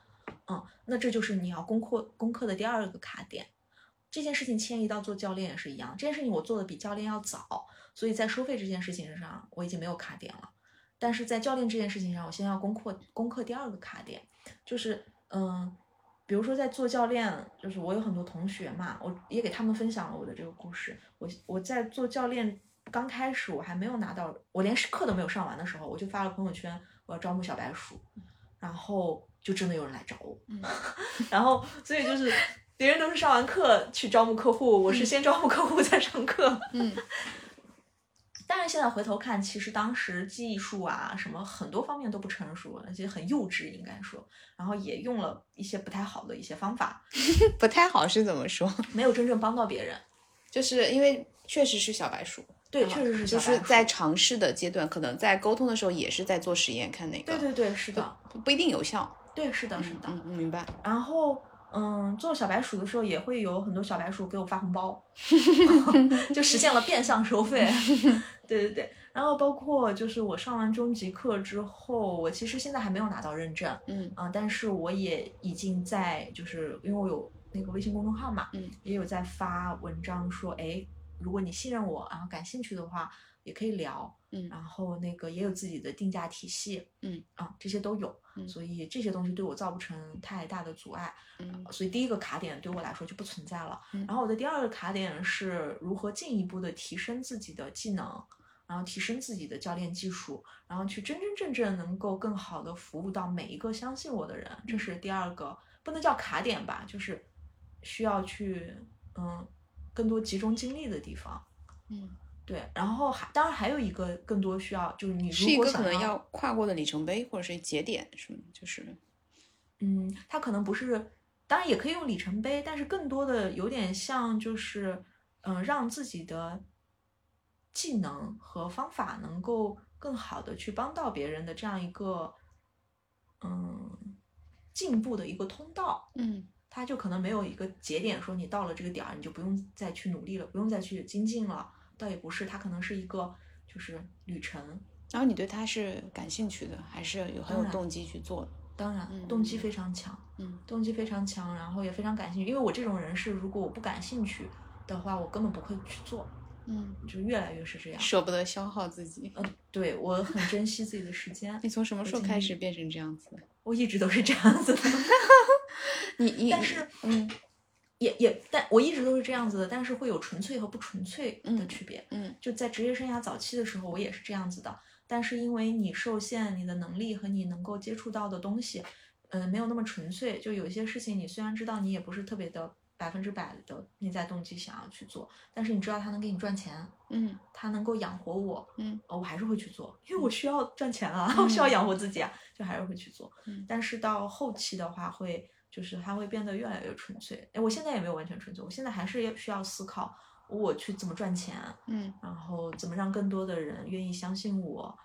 嗯，那这就是你要攻克攻克的第二个卡点。这件事情迁移到做教练也是一样，这件事情我做的比教练要早，所以在收费这件事情上我已经没有卡点了。但是在教练这件事情上，我现在要攻克攻克第二个卡点，就是嗯，比如说在做教练，就是我有很多同学嘛，我也给他们分享了我的这个故事。我我在做教练刚开始，我还没有拿到，我连课都没有上完的时候，我就发了朋友圈，我要招募小白鼠，然后就真的有人来找我，嗯 然后所以就是别人都是上完课去招募客户，我是先招募客户再上课。嗯 但是现在回头看，其实当时技术啊什么很多方面都不成熟，而且很幼稚，应该说，然后也用了一些不太好的一些方法，不太好是怎么说？没有真正帮到别人。就是因为确实是小白鼠，对，啊确实是就小白鼠是在尝试的阶段，可能在沟通的时候也是在做实验，看哪个对对对，是的，不不一定有效。对是的，是的。嗯，嗯明白。然后，嗯，做小白鼠的时候，也会有很多小白鼠给我发红包 就实现了变相收费。对对对，然后包括就是我上完中级课之后，我其实现在还没有拿到认证，嗯。啊、但是我也已经在，就是因为我有那个微信公众号嘛，嗯，也有在发文章说，哎，如果你信任我，然后感兴趣的话，也可以聊，嗯。然后那个也有自己的定价体系，嗯。啊，这些都有，嗯。所以这些东西对我造不成太大的阻碍，嗯。所以第一个卡点对我来说就不存在了。嗯。然后我的第二个卡点是如何进一步的提升自己的技能，然后提升自己的教练技术，然后去真真正正能够更好的服务到每一个相信我的人，这是第二个不能叫卡点吧，就是需要去嗯更多集中精力的地方。嗯对，然后还当然还有一个更多需要，就是你是一如果可能要跨过的里程碑或者是节点，是吗？就是嗯，它可能不是，当然也可以用里程碑，但是更多的有点像就是，嗯、让自己的技能和方法能够更好的去帮到别人的这样一个，嗯，进步的一个通道。嗯它就可能没有一个节点说你到了这个点儿，你就不用再去努力了，不用再去精进了，倒也不是，它可能是一个就是旅程。然后你对它是感兴趣的，还是有很有动机去做的？当然嗯，动机非常强。嗯动机非常强，然后也非常感兴趣。因为我这种人是，如果我不感兴趣的话，我根本不会去做，嗯，就越来越是这样。舍不得消耗自己。嗯，对我很珍惜自己的时间 你，从什么时候开始变成这样子的？我一直都是这样子的。你你但是嗯也也，但我一直都是这样子的，但是会有纯粹和不纯粹的嗯区别。嗯就在职业生涯早期的时候，我也是这样子的。但是因为你受限，你的能力和你能够接触到的东西，嗯、没有那么纯粹。就有些事情，你虽然知道你也不是特别的百分之百的内在动机想要去做，但是你知道它能给你赚钱，嗯它能够养活我，嗯呃我还是会去做，因为我需要赚钱啊，我需要养活自己啊，就还是会去做。嗯但是到后期的话会，就是它会变得越来越纯粹。哎，我现在也没有完全纯粹，我现在还是要需要思考我去怎么赚钱，嗯然后怎么让更多的人愿意相信我，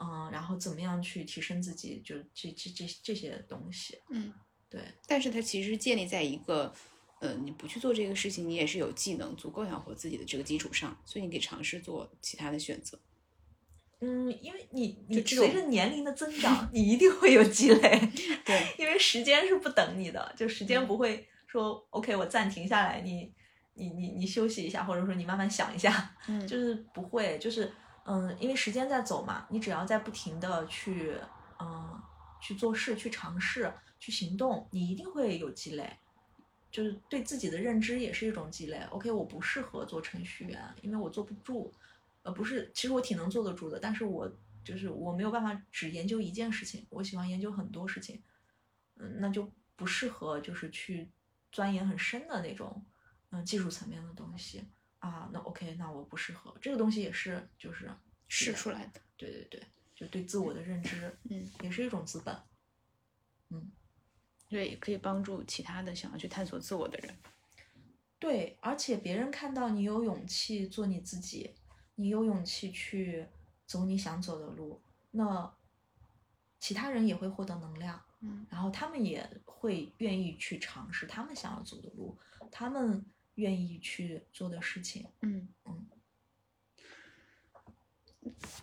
嗯，然后怎么样去提升自己，就这这这这些东西。嗯。对，但是它其实建立在一个，呃，你不去做这个事情，你也是有技能足够养活自己的这个基础上，所以你可以尝试做其他的选择。嗯，因为你你随着年龄的增长，你一定会有积累。对，因为时间是不等你的，就时间嗯不会说、OK，我暂停下来，你你你你休息一下，或者说你慢慢想一下，嗯就是不会，就是嗯，因为时间在走嘛，你只要在不停的去嗯去做事、去尝试、去行动，你一定会有积累。就是对自己的认知也是一种积累。OK，我不适合做程序员，因为我坐不住。呃，不是，其实我挺能坐得住的，但是我就是我没有办法只研究一件事情，我喜欢研究很多事情。嗯，那就不适合就是去钻研很深的那种嗯技术层面的东西啊。那 OK，那我不适合这个东西也是就是试出来的。对对对，就对自我的认知，嗯，也是一种资本。嗯对，也可以帮助其他的想要去探索自我的人。对，而且别人看到你有勇气做你自己，你有勇气去走你想走的路，那其他人也会获得能量，嗯然后他们也会愿意去尝试他们想要走的路，他们愿意去做的事情。嗯嗯，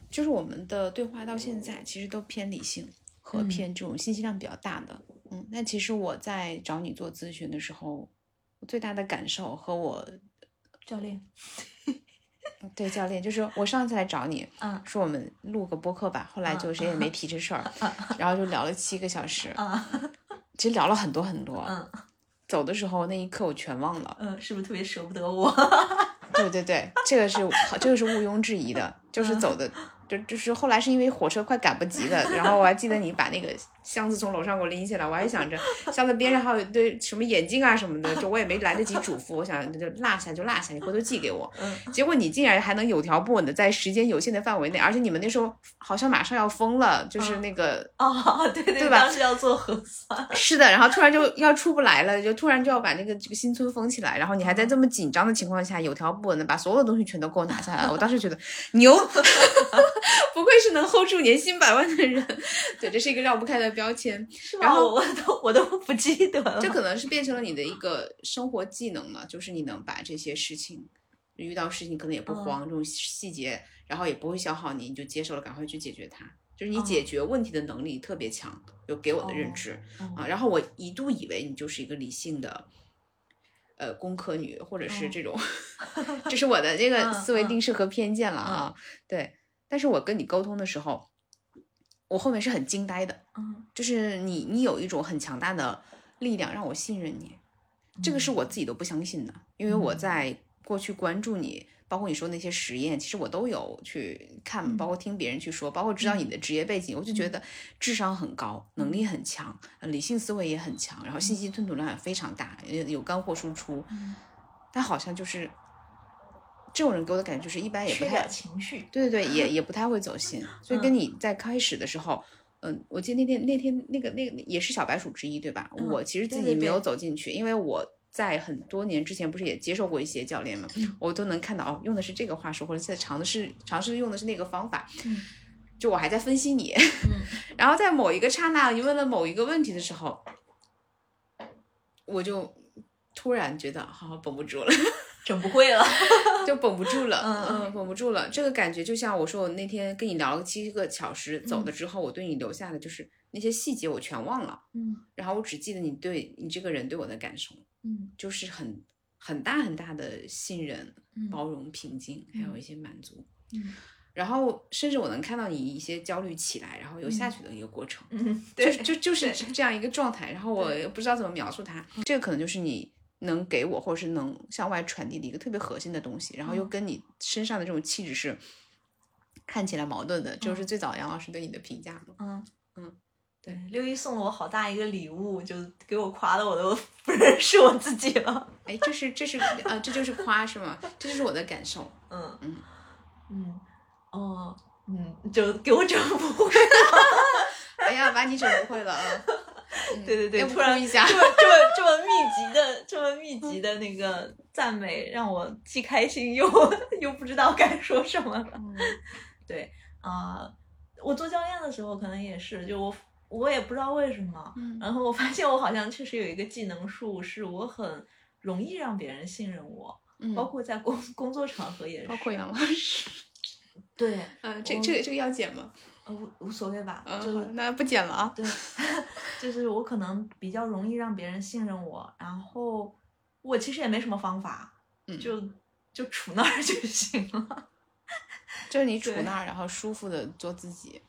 就是我们的对话到现在其实都偏理性和嗯偏这种信息量比较大的。嗯，那其实我在找你做咨询的时候，我最大的感受和我教练，对教练，就是我上次来找你，嗯说我们录个播客吧，后来就谁也没提这事儿，然后就聊了七个小时，啊，其实聊了很多很多。嗯走的时候那一刻我全忘了。嗯，是不是特别舍不得我？对对对，这个是这个是毋庸置疑的，就是走的，就就是后来是因为火车快赶不及了，然后我还记得你把那个箱子从楼上给我拎下来，我还想着箱子边上还有一堆什么眼镜啊什么的，就我也没来得及嘱咐，我想就落下就落下，你回头寄给我。嗯结果你竟然还能有条不紊的在时间有限的范围内，而且你们那时候好像马上要封了，就是那个哦，对对对吧当时要做核酸。是的，然后突然就要出不来了，就突然就要把那个这个新村封起来，然后你还在这么紧张的情况下，有条不紊的把所有的东西全都给我拿下来了。我当时觉得牛，不愧是能 hold 住年薪百万的人。对，这是一个绕不开的标签。然后我 都我都不记得了。这可能是变成了你的一个生活技能了，就是你能把这些事情，遇到事情可能也不慌，这种细节，然后也不会消耗你，你就接受了，赶快去解决它。就是你解决问题的能力特别强，有给我的认知。嗯啊，然后我一度以为你就是一个理性的，呃，工科女，或者是嗯这种，这是我的这个嗯思维嗯定式和偏见了啊。对，但是我跟你沟通的时候，我后面是很惊呆的，嗯。就是你你有一种很强大的力量让我信任你，这个是我自己都不相信的，因为我嗯。在过去关注你。包括你说那些实验，其实我都有去看，嗯包括听别人去说，包括知道你的职业背景，我就觉得智商很高，能力很强，呃理性思维也很强，然后信息吞吐量也非常大，有有干货输出，嗯。但好像就是这这种人给我的感觉就是一般也不太点情绪。对对对，也也不太会走心，所以跟你在开始的时候，嗯，我记得那天那天那个那个也是小白鼠之一，对吧？嗯我其实自己没有走进去，因为我在很多年之前不是也接受过一些教练嘛，嗯我都能看到哦，用的是这个话术，或者在尝的是尝试用的是那个方法，嗯 就我还在分析你，嗯 然后在某一个刹那，你问了某一个问题的时候，我就突然觉得好像绷不住了。整不会了。就绷不住了，嗯嗯，绷不住了。这个感觉就像我说，我那天跟你聊了七个小时，走嗯。了之后，我对你留下的就是那些细节，我全忘了，嗯。然后我只记得你对你这个人对我的感受，嗯。就是很很大很大的信任、嗯。包容、平静，还有一些满足。嗯。然后甚至我能看到你一些焦虑起来，然后又下去的一个过程，嗯，就对，就就是这样一个状态。然后我不知道怎么描述它，这个可能就是你能给我，或者是能向外传递的一个特别核心的东西，然后又嗯跟你身上的这种气质是看起来矛盾的，就是最早杨老师对你的评价嘛。嗯嗯，对，六一送了我好大一个礼物，就给我夸的我都 不认识我自己了。哎，这是这是呃，这就是夸是吗？这就是我的感受。嗯嗯嗯哦嗯，就给我整不会了。哎呀，把你整不会了啊！嗯对对对，突然一下这么这么这么密集的这么密集的那个赞美，让我既开心又又不知道该说什么了。嗯 对啊、我做教练的时候可能也是，就我我也不知道为什么，嗯然后我发现我好像确实有一个技能树，是我很容易让别人信任我，嗯，包括在工工作场合也是，包括杨老师，对，嗯，这这个这个要剪吗？呃无无所谓吧，嗯，就是好那不剪了啊。对，就是我可能比较容易让别人信任我，然后我其实也没什么方法，嗯就就杵那儿就行了。就是你 杵那儿，然后舒服的做自己。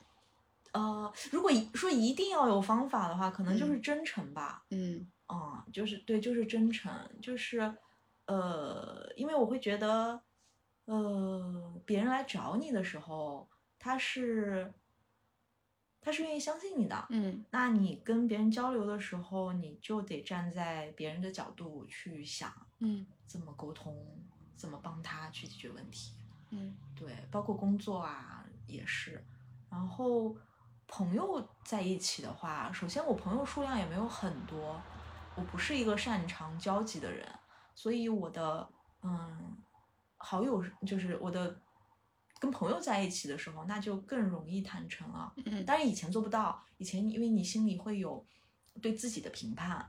呃，如果一说一定要有方法的话，可能就是嗯真诚吧。嗯嗯，就是对，就是真诚，就是呃，因为我会觉得，呃，别人来找你的时候，他是他是愿意相信你的，嗯那你跟别人交流的时候，你就得站在别人的角度去想嗯怎么沟通，怎么帮他去解决问题。嗯对，包括工作啊也是。然后朋友在一起的话，首先我朋友数量也没有很多，我不是一个擅长交际的人，所以我的嗯好友就是我的跟朋友在一起的时候，那就更容易坦诚了。嗯。当然以前做不到，以前因为你心里会有对自己的评判，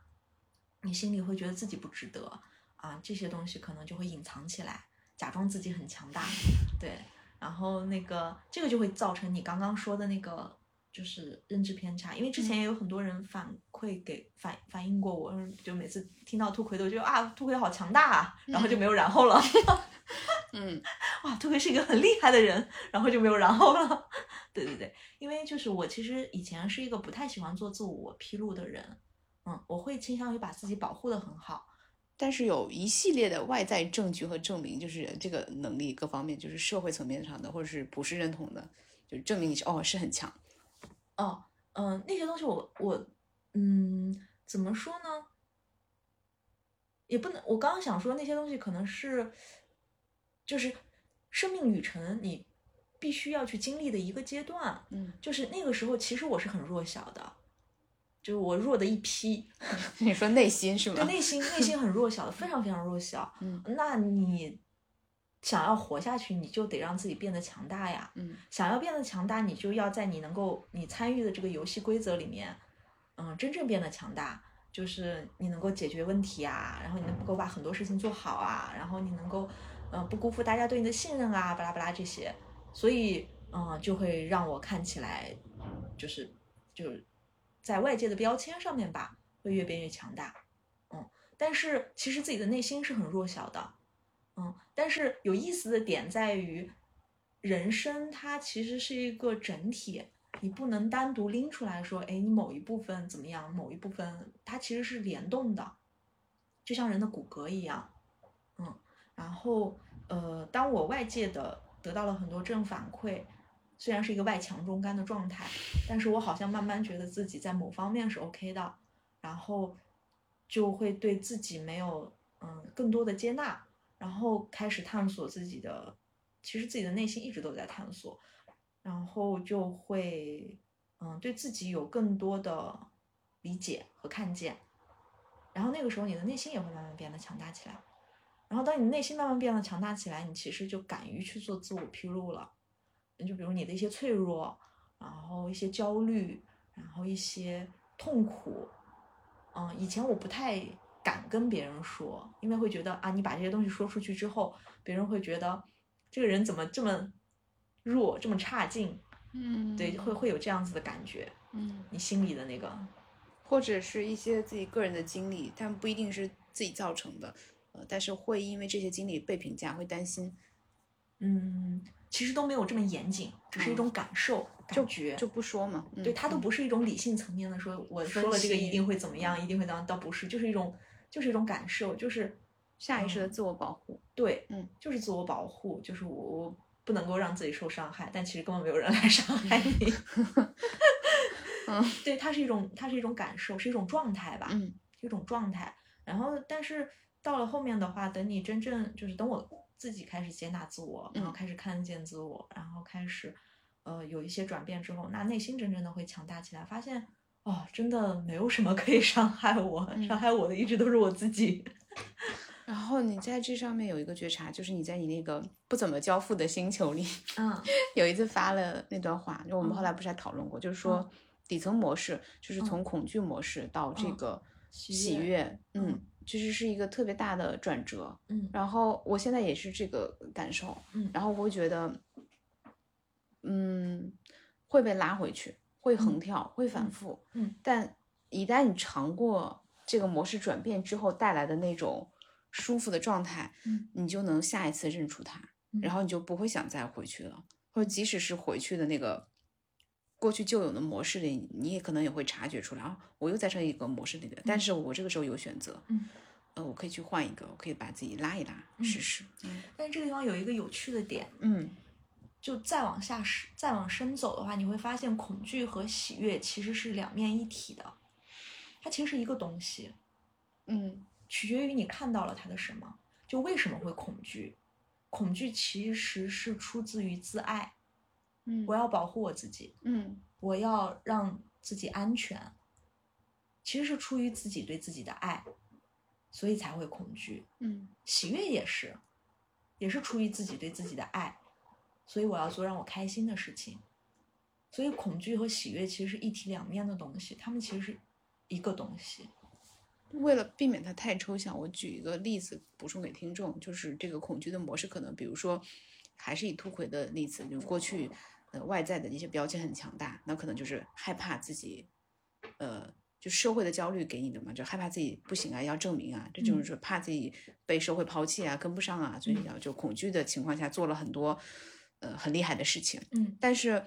你心里会觉得自己不值得啊，这些东西可能就会隐藏起来，假装自己很强大，对，然后那个这个就会造成你刚刚说的那个就是认知偏差，因为之前也有很多人反馈给反反映过我，嗯就每次听到兔葵都觉得啊兔葵好强大啊，然后就没有然后了。嗯哇，特别是一个很厉害的人，然后就没有然后了。对对对，因为就是我其实以前是一个不太喜欢做自我披露的人，嗯，我会倾向于把自己保护的很好。但是有一系列的外在证据和证明，就是这个能力各方面，就是社会层面上的，或者是不是认同的，就证明你是哦是很强。哦，嗯、那些东西我我嗯怎么说呢？也不能，我刚刚想说那些东西可能是，就是生命旅程你必须要去经历的一个阶段。嗯，就是那个时候，其实我是很弱小的，就是我弱的一批，你说内心是吗对？内心内心很弱小的，非常非常弱小。嗯那你想要活下去，你就得让自己变得强大呀。嗯想要变得强大，你就要在你能够你参与的这个游戏规则里面，嗯，真正变得强大。就是你能够解决问题啊，然后你能够把很多事情做好啊，然后你能够，呃，不辜负大家对你的信任啊，巴拉巴拉这些，所以，嗯、就会让我看起来，就是就是在外界的标签上面吧，会越变越强大，嗯，但是其实自己的内心是很弱小的，嗯，但是有意思的点在于，人生它其实是一个整体，你不能单独拎出来说，哎，你某一部分怎么样，某一部分它其实是联动的，就像人的骨骼一样，然后呃，当我外界的得到了很多正反馈，虽然是一个外强中干的状态，但是我好像慢慢觉得自己在某方面是 OK 的，然后就会对自己没有嗯更多的接纳。然后开始探索自己的，其实自己的内心一直都在探索，然后就会嗯对自己有更多的理解和看见，然后那个时候你的内心也会慢慢变得强大起来，然后当你内心慢慢变得强大起来，你其实就敢于去做自我披露了，就比如你的一些脆弱，然后一些焦虑，然后一些痛苦，嗯，以前我不太敢跟别人说，因为会觉得啊，你把这些东西说出去之后，别人会觉得这个人怎么这么弱，这么差劲，嗯。对，会会有这样子的感觉，嗯，你心里的那个，或者是一些自己个人的经历，但不一定是自己造成的，呃，但是会因为这些经历被评价，会担心，嗯，其实都没有这么严谨，只是一种感受、感觉，就不说嘛。嗯对，它都嗯不是一种理性层面的说，我说了这个一定会怎么样，一定会怎么样，倒不是，就是一种，就是一种感受，就是下意识的自我保护。对，嗯，就是自我保护，就是我我不能够让自己受伤害，但其实根本没有人来伤害你。嗯，对，它是一种，它是一种感受，是一种状态吧，嗯是一种状态。然后，但是到了后面的话，等你真正就是等我自己开始接纳自我，然后嗯。开始看见自我，然后开始呃有一些转变之后，那内心真正的会强大起来，发现哦，真的没有什么可以 伤害我，嗯。伤害我的一直都是我自己。然后你在这上面有一个觉察，就是你在你那个不怎么交付的星球里，嗯。有一次发了那段话，就我们嗯后来不是还讨论过，就是说底层模式就是嗯。从恐惧模式到这嗯。个喜喜悦悦，嗯。嗯，其实是一个特别大的转折。嗯。然后我现在也是这个感受，嗯。然后我会觉得，嗯，会被拉回去，会横嗯跳，会反嗯复，嗯。但一旦你尝过这个模式转变之后带来的那种舒服的状态，嗯。你就能下一次认出它，嗯。然后你就不会想再回去了，或者即使是回去的那个过去旧有的模式里，你也可能也会察觉出来啊，我又在这一个模式里了，但是我这个时候有选择，嗯。呃，我可以去换一个，我可以把自己拉一拉，嗯。试试，嗯。但是这个地方有一个有趣的点，嗯。就再往下是再往深走的话，你会发现恐惧和喜悦其实是两面一体的，它其实是一个东西，嗯。取决于你看到了它的什么。就为什么会恐惧？恐惧其实是出自于自爱，嗯我要保护我自己，嗯我要让自己安全，其实是出于自己对自己的爱，所以才会恐惧。嗯喜悦也是，也是出于自己对自己的爱，所以我要做让我开心的事情。所以恐惧和喜悦其实是一体两面的东西，它们其实是一个东西。为了避免它太抽象，我举一个例子补充给听众，就是这个恐惧的模式，可能比如说，还是以突葵的例子，就过去呃外在的一些标签很强大，那可能就是害怕自己，呃，就社会的焦虑给你的嘛，就害怕自己不行啊，要证明啊，这就是说怕自己被社会抛弃啊，跟不上啊，所以要就恐惧的情况下做了很多呃很厉害的事情，嗯。但是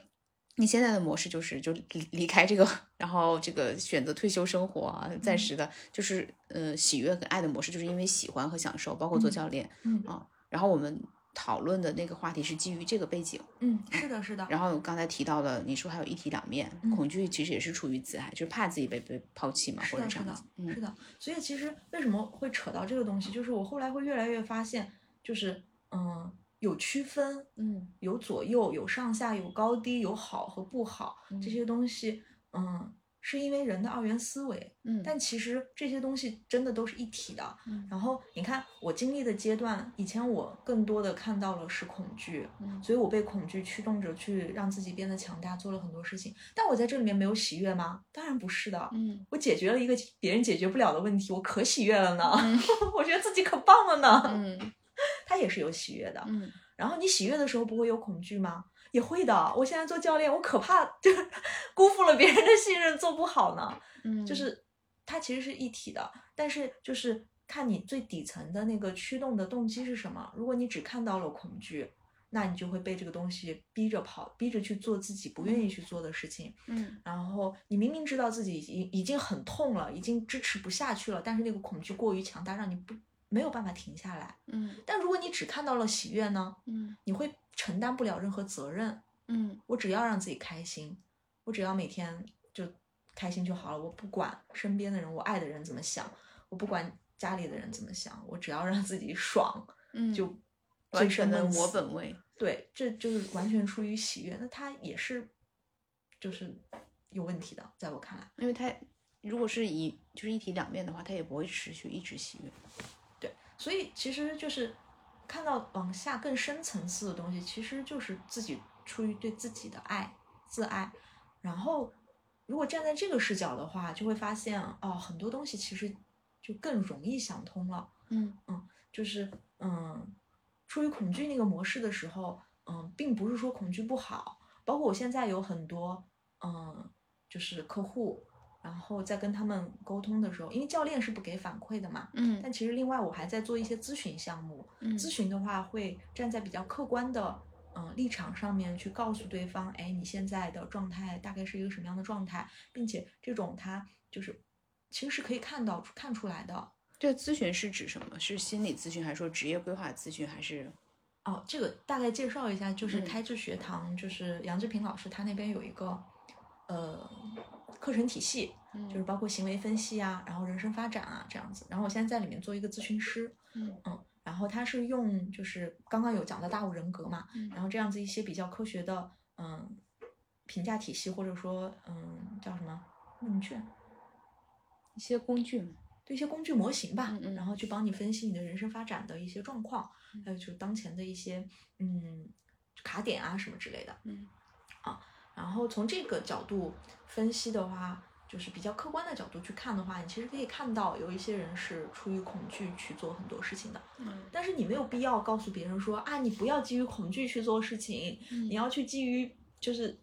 你现在的模式就是就离离开这个，然后这个选择退休生活啊，暂时的，就是呃喜悦跟爱的模式，就是因为喜欢和享受，包括做嗯教练嗯。啊。然后我们讨论的那个话题是基于这个背景，嗯，是的，是的。然后刚才提到了，你说还有一体两面，嗯恐惧其实也是出于自爱，就是怕自己被被抛弃嘛，或者这样子，，嗯是的。所以其实为什么会扯到这个东西，就是我后来会越来越发现，就是嗯，有区分，嗯有左右，有上下，有高低，有好和不好，这嗯些东西，嗯，是因为人的二元思维。嗯，但其实这些东西真的都是一体的。嗯然后你看我经历的阶段，以前我更多的看到了是恐惧，嗯所以我被恐惧驱动着去让自己变得强大，做了很多事情。但我在这里面没有喜悦吗？当然不是的。嗯我解决了一个别人解决不了的问题，我可喜悦了呢。嗯 我觉得自己可棒了呢。嗯他也是有喜悦的。嗯然后你喜悦的时候不会有恐惧吗？也会的。我现在做教练，我可怕就是 辜负了别人的信任，做不好呢。嗯，就是它其实是一体的，但是就是看你最底层的那个驱动的动机是什么。如果你只看到了恐惧，那你就会被这个东西逼着跑，逼着去做自己不愿意去做的事情。嗯然后你明明知道自己已经已经很痛了，已经支持不下去了，但是那个恐惧过于强大，让你不没有办法停下来。嗯但如果你只看到了喜悦呢，嗯你会承担不了任何责任。嗯我只要让自己开心，我只要每天就开心就好了。我不管身边的人，我爱的人怎么想，我不管家里的人怎么想，我只要让自己爽，嗯就完全的我本位。对，这就是完全出于喜悦，那他也是就是有问题的，在我看来。因为他如果是以就是一体两面的话，它也不会持续一直喜悦。所以其实就是看到往下更深层次的东西，其实就是自己出于对自己的爱、自爱。然后，如果站在这个视角的话，就会发现哦，很多东西其实就更容易想通了。嗯嗯就是嗯，出于恐惧那个模式的时候，嗯，并不是说恐惧不好。包括我现在有很多嗯，就是客户，然后在跟他们沟通的时候，因为教练是不给反馈的嘛，嗯但其实另外我还在做一些咨询项目，嗯咨询的话会站在比较客观的嗯、呃立场上面去告诉对方，哎，你现在的状态大概是一个什么样的状态，并且这种他就是其实是可以看到看出来的。这个咨询是指什么？是心理咨询，还是说职业规划咨询，还是哦，这个大概介绍一下，就是嗯开智学堂，就是杨志平老师他那边有一个呃课程体系，嗯就是包括行为分析啊，然后人生发展啊这样子。然后我现在在里面做一个咨询师，嗯然后他是用就是刚刚有讲到大五人格嘛，嗯然后这样子一些比较科学的嗯评价体系，或者说嗯叫什么问卷，一些工具嘛？对一些工具模型吧，嗯嗯然后去帮你分析你的人生发展的一些状况，嗯还有就是当前的一些嗯卡点啊什么之类的。嗯然后从这个角度分析的话，就是比较客观的角度去看的话，你其实可以看到有一些人是出于恐惧去做很多事情的，嗯但是你没有必要告诉别人说啊，你不要基于恐惧去做事情，嗯你要去基于就是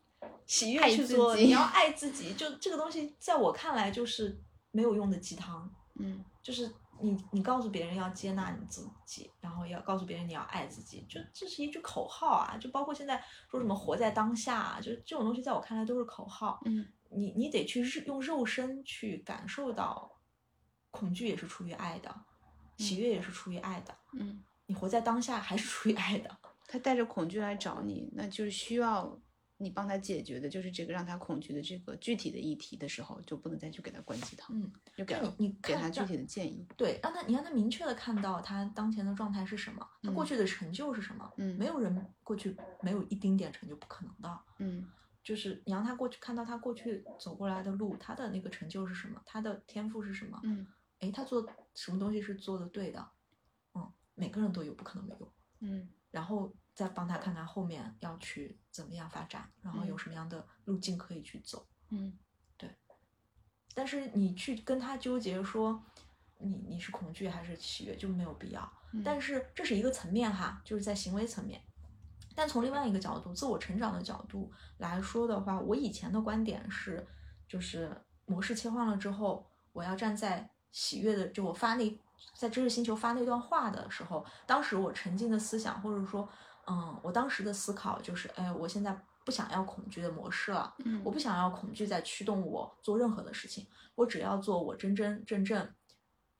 喜悦去做，你要爱自己。就这个东西，在我看来就是没有用的鸡汤。嗯就是你你告诉别人要接纳你自己，然后要告诉别人你要爱自己，就这是一句口号啊！就包括现在说什么活在当下啊，就这种东西在我看来都是口号。嗯你你得去日用肉身去感受到，恐惧也是出于爱的，喜悦也是出于爱的。嗯，你活在当下还是出于爱的。他带着恐惧来找你，那就是需要你帮他解决的，就是这个让他恐惧的这个具体的议题的时候，就不能再去给他灌鸡汤，嗯，就给你你给他具体的建议。对，让他你让他明确的看到他当前的状态是什么，他过嗯去的成就是什么。嗯没有人过去没有一丁点成就，不可能的。嗯就是你让他过去看到他过去走过来的路，他的那个成就是什么，他的天赋是什么？嗯诶，他做什么东西是做的对的？嗯，每个人都有，不可能没有。嗯然后再帮他看看后面要去怎么样发展，然后有嗯什么样的路径可以去走。嗯对但是你去跟他纠结说，你你是恐惧还是喜悦，就没有必要。嗯，但是这是一个层面哈，就是在行为层面。但从另外一个角度，自我成长的角度来说的话，我以前的观点是，就是模式切换了之后，我要站在喜悦的，就我发那在知识星球发那段话的时候，当时我沉浸的思想，或者说，嗯，我当时的思考就是，哎，我现在不想要恐惧的模式了，嗯我不想要恐惧在驱动我做任何的事情，我只要做我真真正正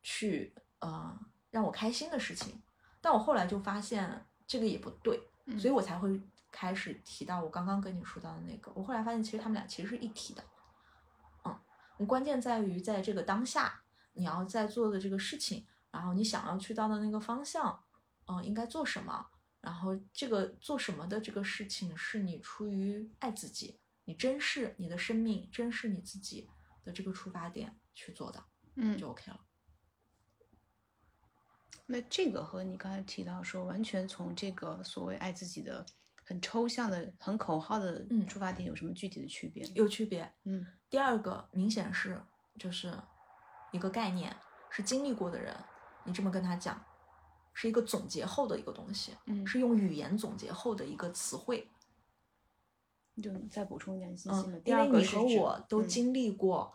去呃让我开心的事情。但我后来就发现这个也不对，嗯所以我才会开始提到我刚刚跟你说到的那个。我后来发现，其实他们俩其实是一体的。嗯，关键在于在这个当下，你要在做的这个事情，然后你想要去到的那个方向，嗯、应该做什么。然后这个做什么的这个事情，是你出于爱自己，你珍视你的生命，珍视你自己的这个出发点去做的，嗯就 OK 了。那这个和你刚才提到说，完全从这个所谓爱自己的很抽象的、很口号的嗯出发点有什么具体的区别？有区别。嗯第二个明显是就是一个概念，是经历过的人，你这么跟他讲，是一个总结后的一个东西，嗯，是用语言总结后的一个词汇。就再补充一点信息因为你和我都嗯经历过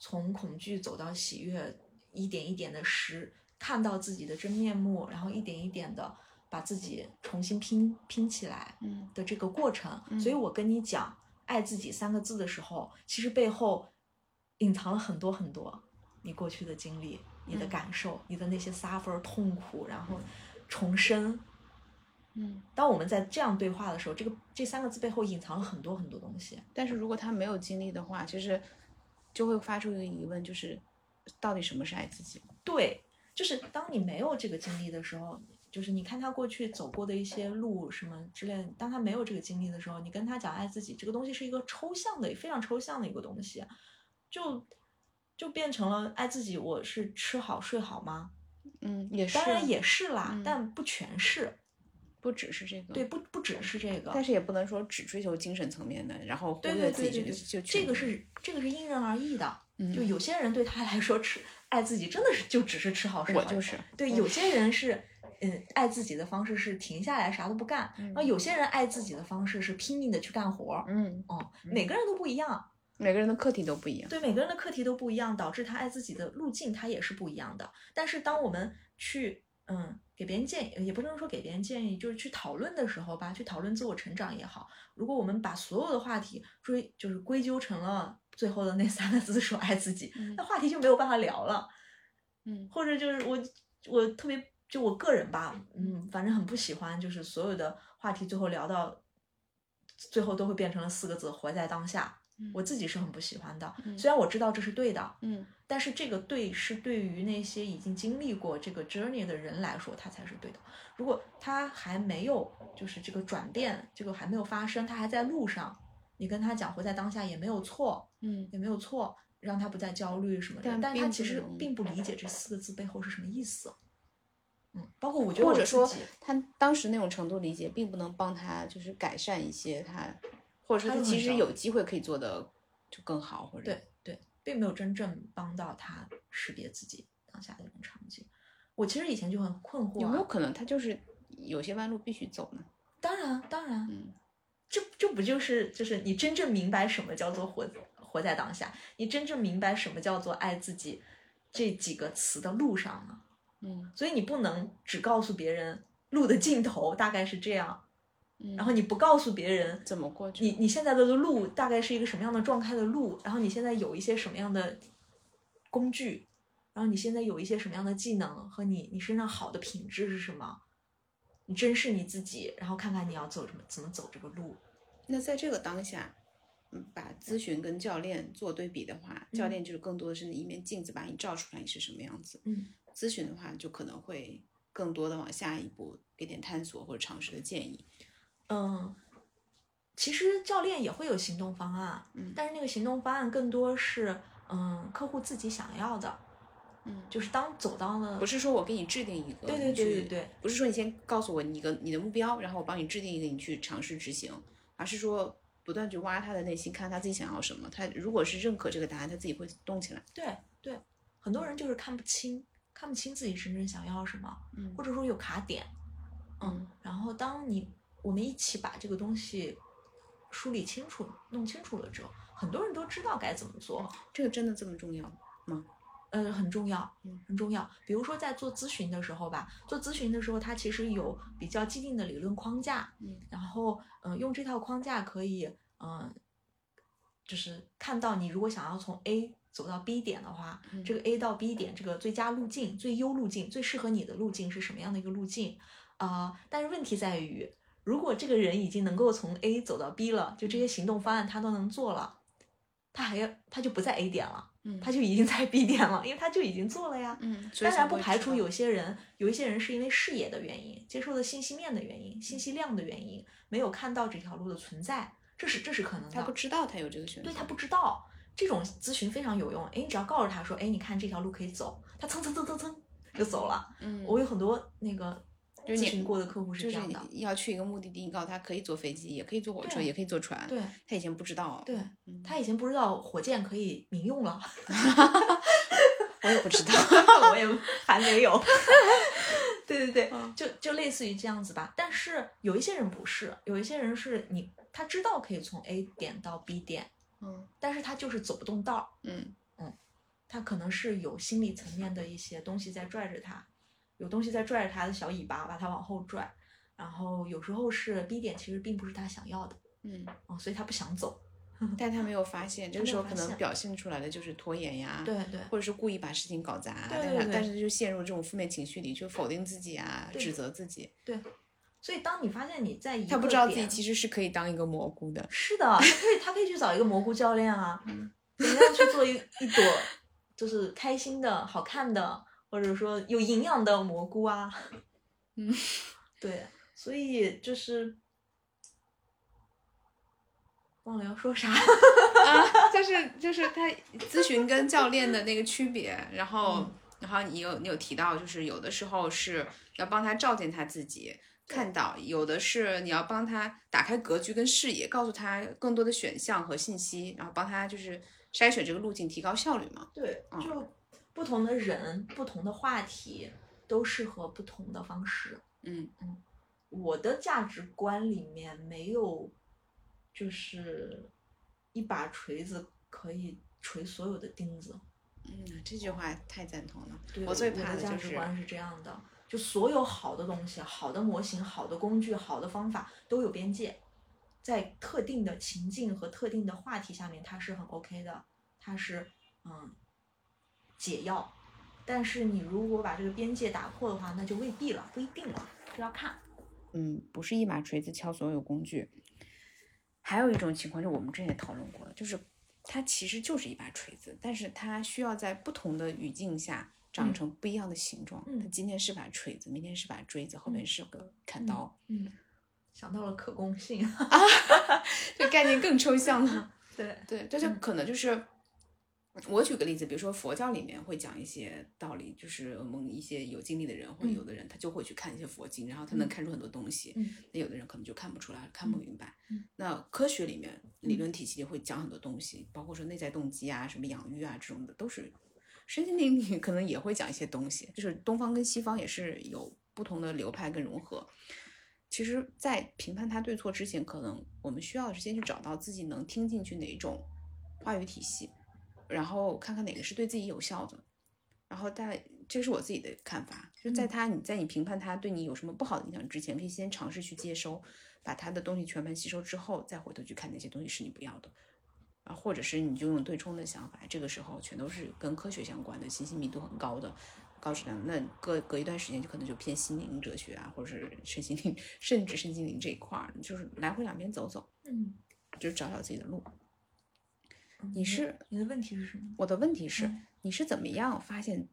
从恐惧走到喜悦，一点一点的实看到自己的真面目，然后一点一点的把自己重新拼拼起来嗯的这个过程。嗯所以我跟你讲“爱自己”三个字的时候，其实背后隐藏了很多很多你过去的经历、你的嗯感受、你的那些 suffer 痛苦，然后重生。嗯，当我们在这样对话的时候，这个这三个字背后隐藏了很多很多东西。但是如果他没有经历的话，其实就会发出一个疑问，就是到底什么是爱自己？对，就是当你没有这个经历的时候，就是你看他过去走过的一些路什么之类的，当他没有这个经历的时候，你跟他讲爱自己这个东西是一个抽象的、非常抽象的一个东西，就就变成了爱自己，我是吃好睡好吗？嗯，也是，当然也是啦，嗯但不全是。不只是这个，对，，不不只是这个，但是也不能说只追求精神层面的，然后忽略自己就就这个是这个是因人而异的。嗯就有些人对他来说吃爱自己真的是就只是吃好睡好。我就是对，嗯有些人是嗯爱自己的方式是停下来啥都不干，嗯然后有些人爱自己的方式是拼命的去干活儿。嗯，哦，嗯每个人都不一样，每个人的课题都不一样，对每个人的课题都不一样，导致他爱自己的路径他也是不一样的。但是当我们去嗯给别人建议，也不能说给别人建议，就是去讨论的时候吧，去讨论自我成长也好，如果我们把所有的话题追就是归咎成了最后的那三个字说爱自己，嗯那话题就没有办法聊了。嗯或者就是我我特别就我个人吧，嗯，反正很不喜欢，就是所有的话题最后聊到最后都会变成了四个字“活在当下”，嗯我自己是很不喜欢的。嗯虽然我知道这是对的，嗯但是这个对是对于那些已经经历过这个 journey 的人来说，他才是对的。如果他还没有就是这个转变，这个还没有发生，他还在路上，你跟他讲活在当下也没有错，嗯也没有错，让他不再焦虑什么的。但他其实并不理解这四个字背后是什么意思。嗯，包括我觉得或者说他当时那种程度理解，并不能帮他就是改善一些他，或者说他其实有机会可以做的就更好，或者对对，并没有真正帮到他识别自己当下的那种场景。我其实以前就很困惑、啊，有没有可能他就是有些弯路必须走呢？当然，当然，嗯这这不就是就是你真正明白什么叫做活活在当下，你真正明白什么叫做爱自己这几个词的路上呢？嗯所以你不能只告诉别人路的尽头大概是这样，嗯，然后你不告诉别人怎么过去？你你现在的路大概是一个什么样的状态的路，然后你现在有一些什么样的工具，然后你现在有一些什么样的技能和你你身上好的品质是什么？你珍视你自己，然后看看你要走什么怎么走这个路。那在这个当下，嗯，把咨询跟教练做对比的话，教嗯练就是更多的是一面镜子，把你照出来你是什么样子。嗯，咨询的话，就可能会更多的往下一步给点探索或者尝试的建议。嗯，其实教练也会有行动方案，嗯。但是那个行动方案更多是嗯客户自己想要的，嗯，就是当走到了不是说我给你制定一个，对对对对对，不是说你先告诉我你一个你的目标，然后我帮你制定一个你去尝试执行，而是说不断去挖他的内心，看他自己想要什么。他如果是认可这个答案，他自己会动起来。对对，很多人就是看不清，看不清自己真正想要什么，嗯。或者说有卡点，嗯然后当你我们一起把这个东西梳理清楚、弄清楚了之后，很多人都知道该怎么做，这个真的这么重要吗？呃，很重要嗯，很重要。比如说在做咨询的时候吧，做咨询的时候，它其实有比较既定的理论框架，嗯然后呃，用这套框架可以嗯、呃就是看到你如果想要从 A 走到 B 点的话，嗯这个 A 到 B 点这个最佳路径、最优路径、最适合你的路径是什么样的一个路径啊、但是问题在于，如果这个人已经能够从 A 走到 B 了，就这些行动方案他都能做了，他还要他就不在 A 点了，嗯他就已经在 B 点了，因为他就已经做了呀。嗯，当然不排除有些人，有一些人是因为视野的原因、接受的信息面的原因、信息量的原因，没有看到这条路的存在，这是这是可能的。他不知道他有这个选择，对他不知道，这种咨询非常有用。哎，你只要告诉他说，哎，你看这条路可以走，他蹭蹭蹭蹭蹭就走了。嗯，我有很多那个咨询过的客户是这样的。你要去一个目的地，你告诉他可以坐飞机，也可以坐火车，也可以坐船。对他以前不知道。对，嗯他以前不知道火箭可以民用了 我也不知道。我也 还没有。对对对，嗯就就类似于这样子吧。但是有一些人不是，有一些人是你他知道可以从 A 点到 B 点，嗯但是他就是走不动道儿。嗯他可能是有心理层面的一些东西在拽着他，有东西在拽着他的小尾巴，把他往后拽。然后有时候是 B 点，其实并不是他想要的，嗯，哦，所以他不想走。但他没有发现，这个时候可能表现出来的就是拖延呀，对对或者是故意把事情搞砸，但对对对是但是就陷入这种负面情绪里，就否定自己啊，指责自己。对，所以当你发现你在一个他不知道自己其实是可以当一个蘑菇的。是的，他可以他可以去找一个蘑菇教练啊，嗯怎么样去做一一朵就是开心的好看的，或者说有营养的蘑菇啊。嗯，对，所以就是忘了要说啥。啊，就是就是他咨询跟教练的那个区别，然后、嗯然后你有你有提到，就是有的时候是要帮他照见他自己，看到；有的是你要帮他打开格局跟视野，告诉他更多的选项和信息，然后帮他就是筛选这个路径，提高效率嘛。对，嗯就不同的人、不同的话题都适合不同的方式。嗯嗯我的价值观里面没有，就是一把锤子可以锤所有的钉子。嗯，这句话太赞同了。对我最怕的价就是值观是这样的，就所有好的东西、好的模型、好的工具、好的方法都有边界，在特定的情境和特定的话题下面，它是很 OK 的，它是嗯解药。但是你如果把这个边界打破的话，那就未必了，不一定了，这要看。嗯，不是一把锤子敲所有工具。还有一种情况，就我们之前也讨论过了，就是它其实就是一把锤子，但是它需要在不同的语境下长嗯成不一样的形状。嗯它今天是把锤子，明天是把锥子，后面是个砍刀，嗯，想到了可攻性。这概念更抽象了。对，对，这就嗯可能就是。我举个例子，比如说佛教里面会讲一些道理，就是我们一些有经历的人或者嗯有的人，他就会去看一些佛经，然后他能嗯看出很多东西。嗯那有的人可能就看不出来，看不明白。嗯那科学里面理论体系里会讲很多东西，包括说内在动机啊、什么养育啊这种的，都是身心灵里可能也会讲一些东西。就是东方跟西方也是有不同的流派跟融合。其实，在评判它对错之前，可能我们需要是先去找到自己能听进去哪一种话语体系，然后看看哪个是对自己有效的。然后在这是我自己的看法，就在嗯他你在你评判他对你有什么不好的影响之前，可以先尝试去接收，把他的东西全盘吸收之后，再回头去看哪些东西是你不要的，啊，或者是你就用对冲的想法，这个时候全都是跟科学相关的，信息密度很高的。高质量，那隔隔一段时间就可能就偏心灵哲学啊，或者是 身心灵，甚至身心灵这一块儿，就是来回两边走走，嗯，就找找自己的路。嗯你是你的问题是什么？我的问题是，嗯你是怎么样发现，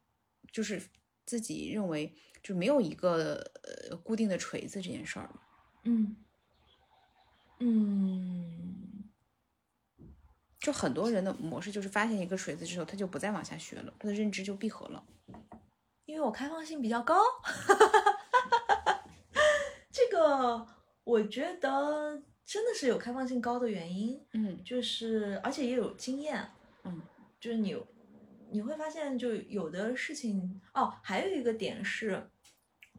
就是自己认为就没有一个呃固定的锤子这件事儿的？嗯嗯就很多人的模式就是发现一个锤子之后，他就不再往下学了，他的认知就闭合了。因为我开放性比较高，这个我觉得真的是有开放性高的原因，嗯。就是而且也有经验，嗯，就是你你会发现，就有的事情哦，还有一个点是，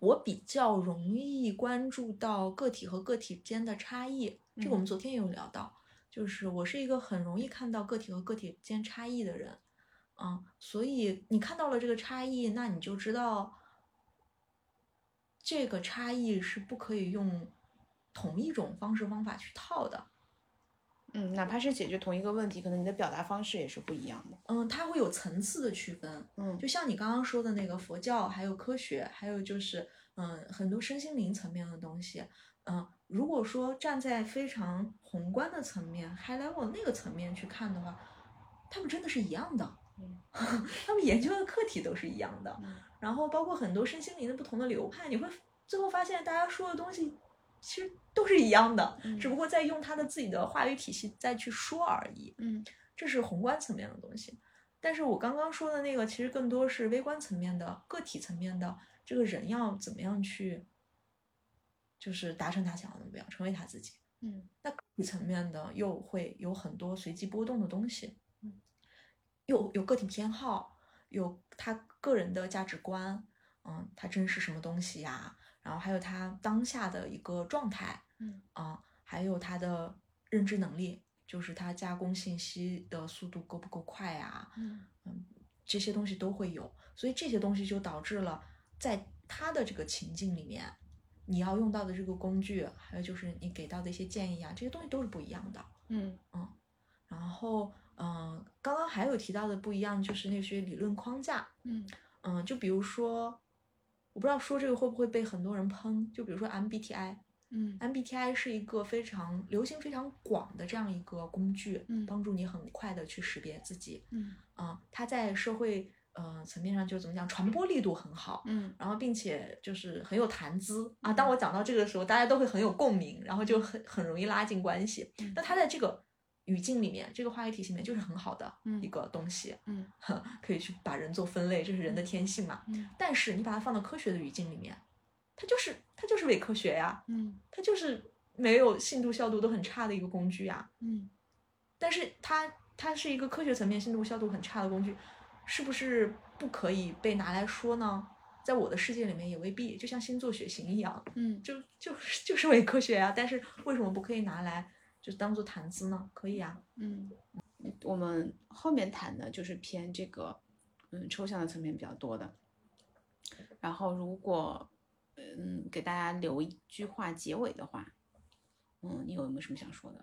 我比较容易关注到个体和个体间的差异，这个我们嗯。昨天也有聊到，就是我是一个很容易看到个体和个体间差异的人，嗯，所以你看到了这个差异，那你就知道这个差异是不可以用同一种方式方法去套的。嗯，哪怕是解决同一个问题，可能你的表达方式也是不一样的。嗯，它会有层次的区分。嗯就像你刚刚说的那个佛教，还有科学，还有就是嗯很多身心灵层面的东西。嗯，如果说站在非常宏观的层面 （high level） 那个层面去看的话，他们真的是一样的。嗯他们研究的课题都是一样的。嗯然后包括很多身心灵的不同的流派，你会最后发现大家说的东西其实都是一样的，嗯只不过在用他的自己的话语体系再去说而已。嗯这是宏观层面的东西。但是我刚刚说的那个，其实更多是微观层面的、个体层面的，这个人要怎么样去，就是达成他想要的目标，成为他自己。嗯那个体层面的又会有很多随机波动的东西，嗯，有有个体偏好，有他个人的价值观，嗯，他珍视什么东西呀、然后还有他当下的一个状态，嗯。啊，还有他的认知能力，就是他加工信息的速度够不够快呀、嗯。嗯，这些东西都会有，所以这些东西就导致了在他的这个情境里面，你要用到的这个工具，还有就是你给到的一些建议啊，这些东西都是不一样的。嗯。嗯然后，嗯、刚刚还有提到的不一样，就是那些理论框架，嗯。嗯，就比如说，我不知道说这个会不会被很多人喷，就比如说 MBTI，嗯 MBTI 是一个非常流行、非常广的这样一个工具，嗯帮助你很快的去识别自己。嗯啊、它在社会呃层面上就怎么讲，传播力度很好，嗯然后并且就是很有谈资啊。当我讲到这个的时候，大家都会很有共鸣，然后就很很容易拉近关系。嗯那它在这个语境里面，这个话语体系里面就是很好的嗯一个东西，嗯可以去把人做分类，这是人的天性嘛。嗯但是你把它放到科学的语境里面，它就是它就是伪科学呀，嗯它就是没有信度效度都很差的一个工具呀。嗯但是它它是一个科学层面信度效度很差的工具，是不是不可以被拿来说呢？在我的世界里面也未必，就像星座血型一样，嗯就就是就是伪科学呀。但是为什么不可以拿来就当做谈资呢？可以啊。嗯，我们后面谈的就是偏这个嗯抽象的层面比较多的。然后如果嗯给大家留一句话结尾的话，嗯，你有没有什么想说的？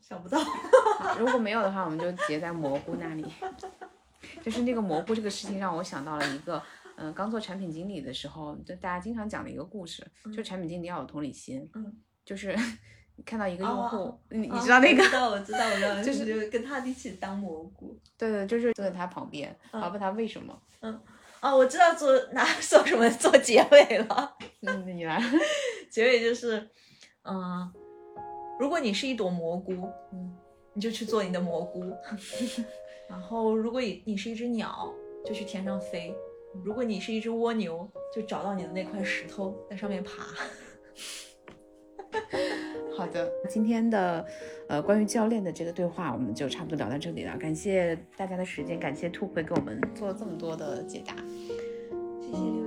想不到，如果没有的话，我们就结在蘑菇那里。就是那个蘑菇这个事情，让我想到了一个，嗯、刚做产品经理的时候，就大家经常讲的一个故事，就产品经理要有同理心，嗯，就是你看到一个用户，哦你你知道那个我，知道，我知道，我知道，就 就是是跟他一起当蘑菇。对对，就是坐在他旁边，嗯然后问他为什么，嗯，哦，我知道做拿做什么做结尾了。嗯，你来，结尾就是，嗯、如果你是一朵蘑菇，嗯你就去做你的蘑菇。然后，如果你你是一只鸟，就去天上飞；如果你是一只蜗牛，就找到你的那块石头，在上面爬。好的，今天的呃关于教练的这个对话，我们就差不多聊到这里了。感谢大家的时间，感谢兔会给我们做这么多的解答。谢谢六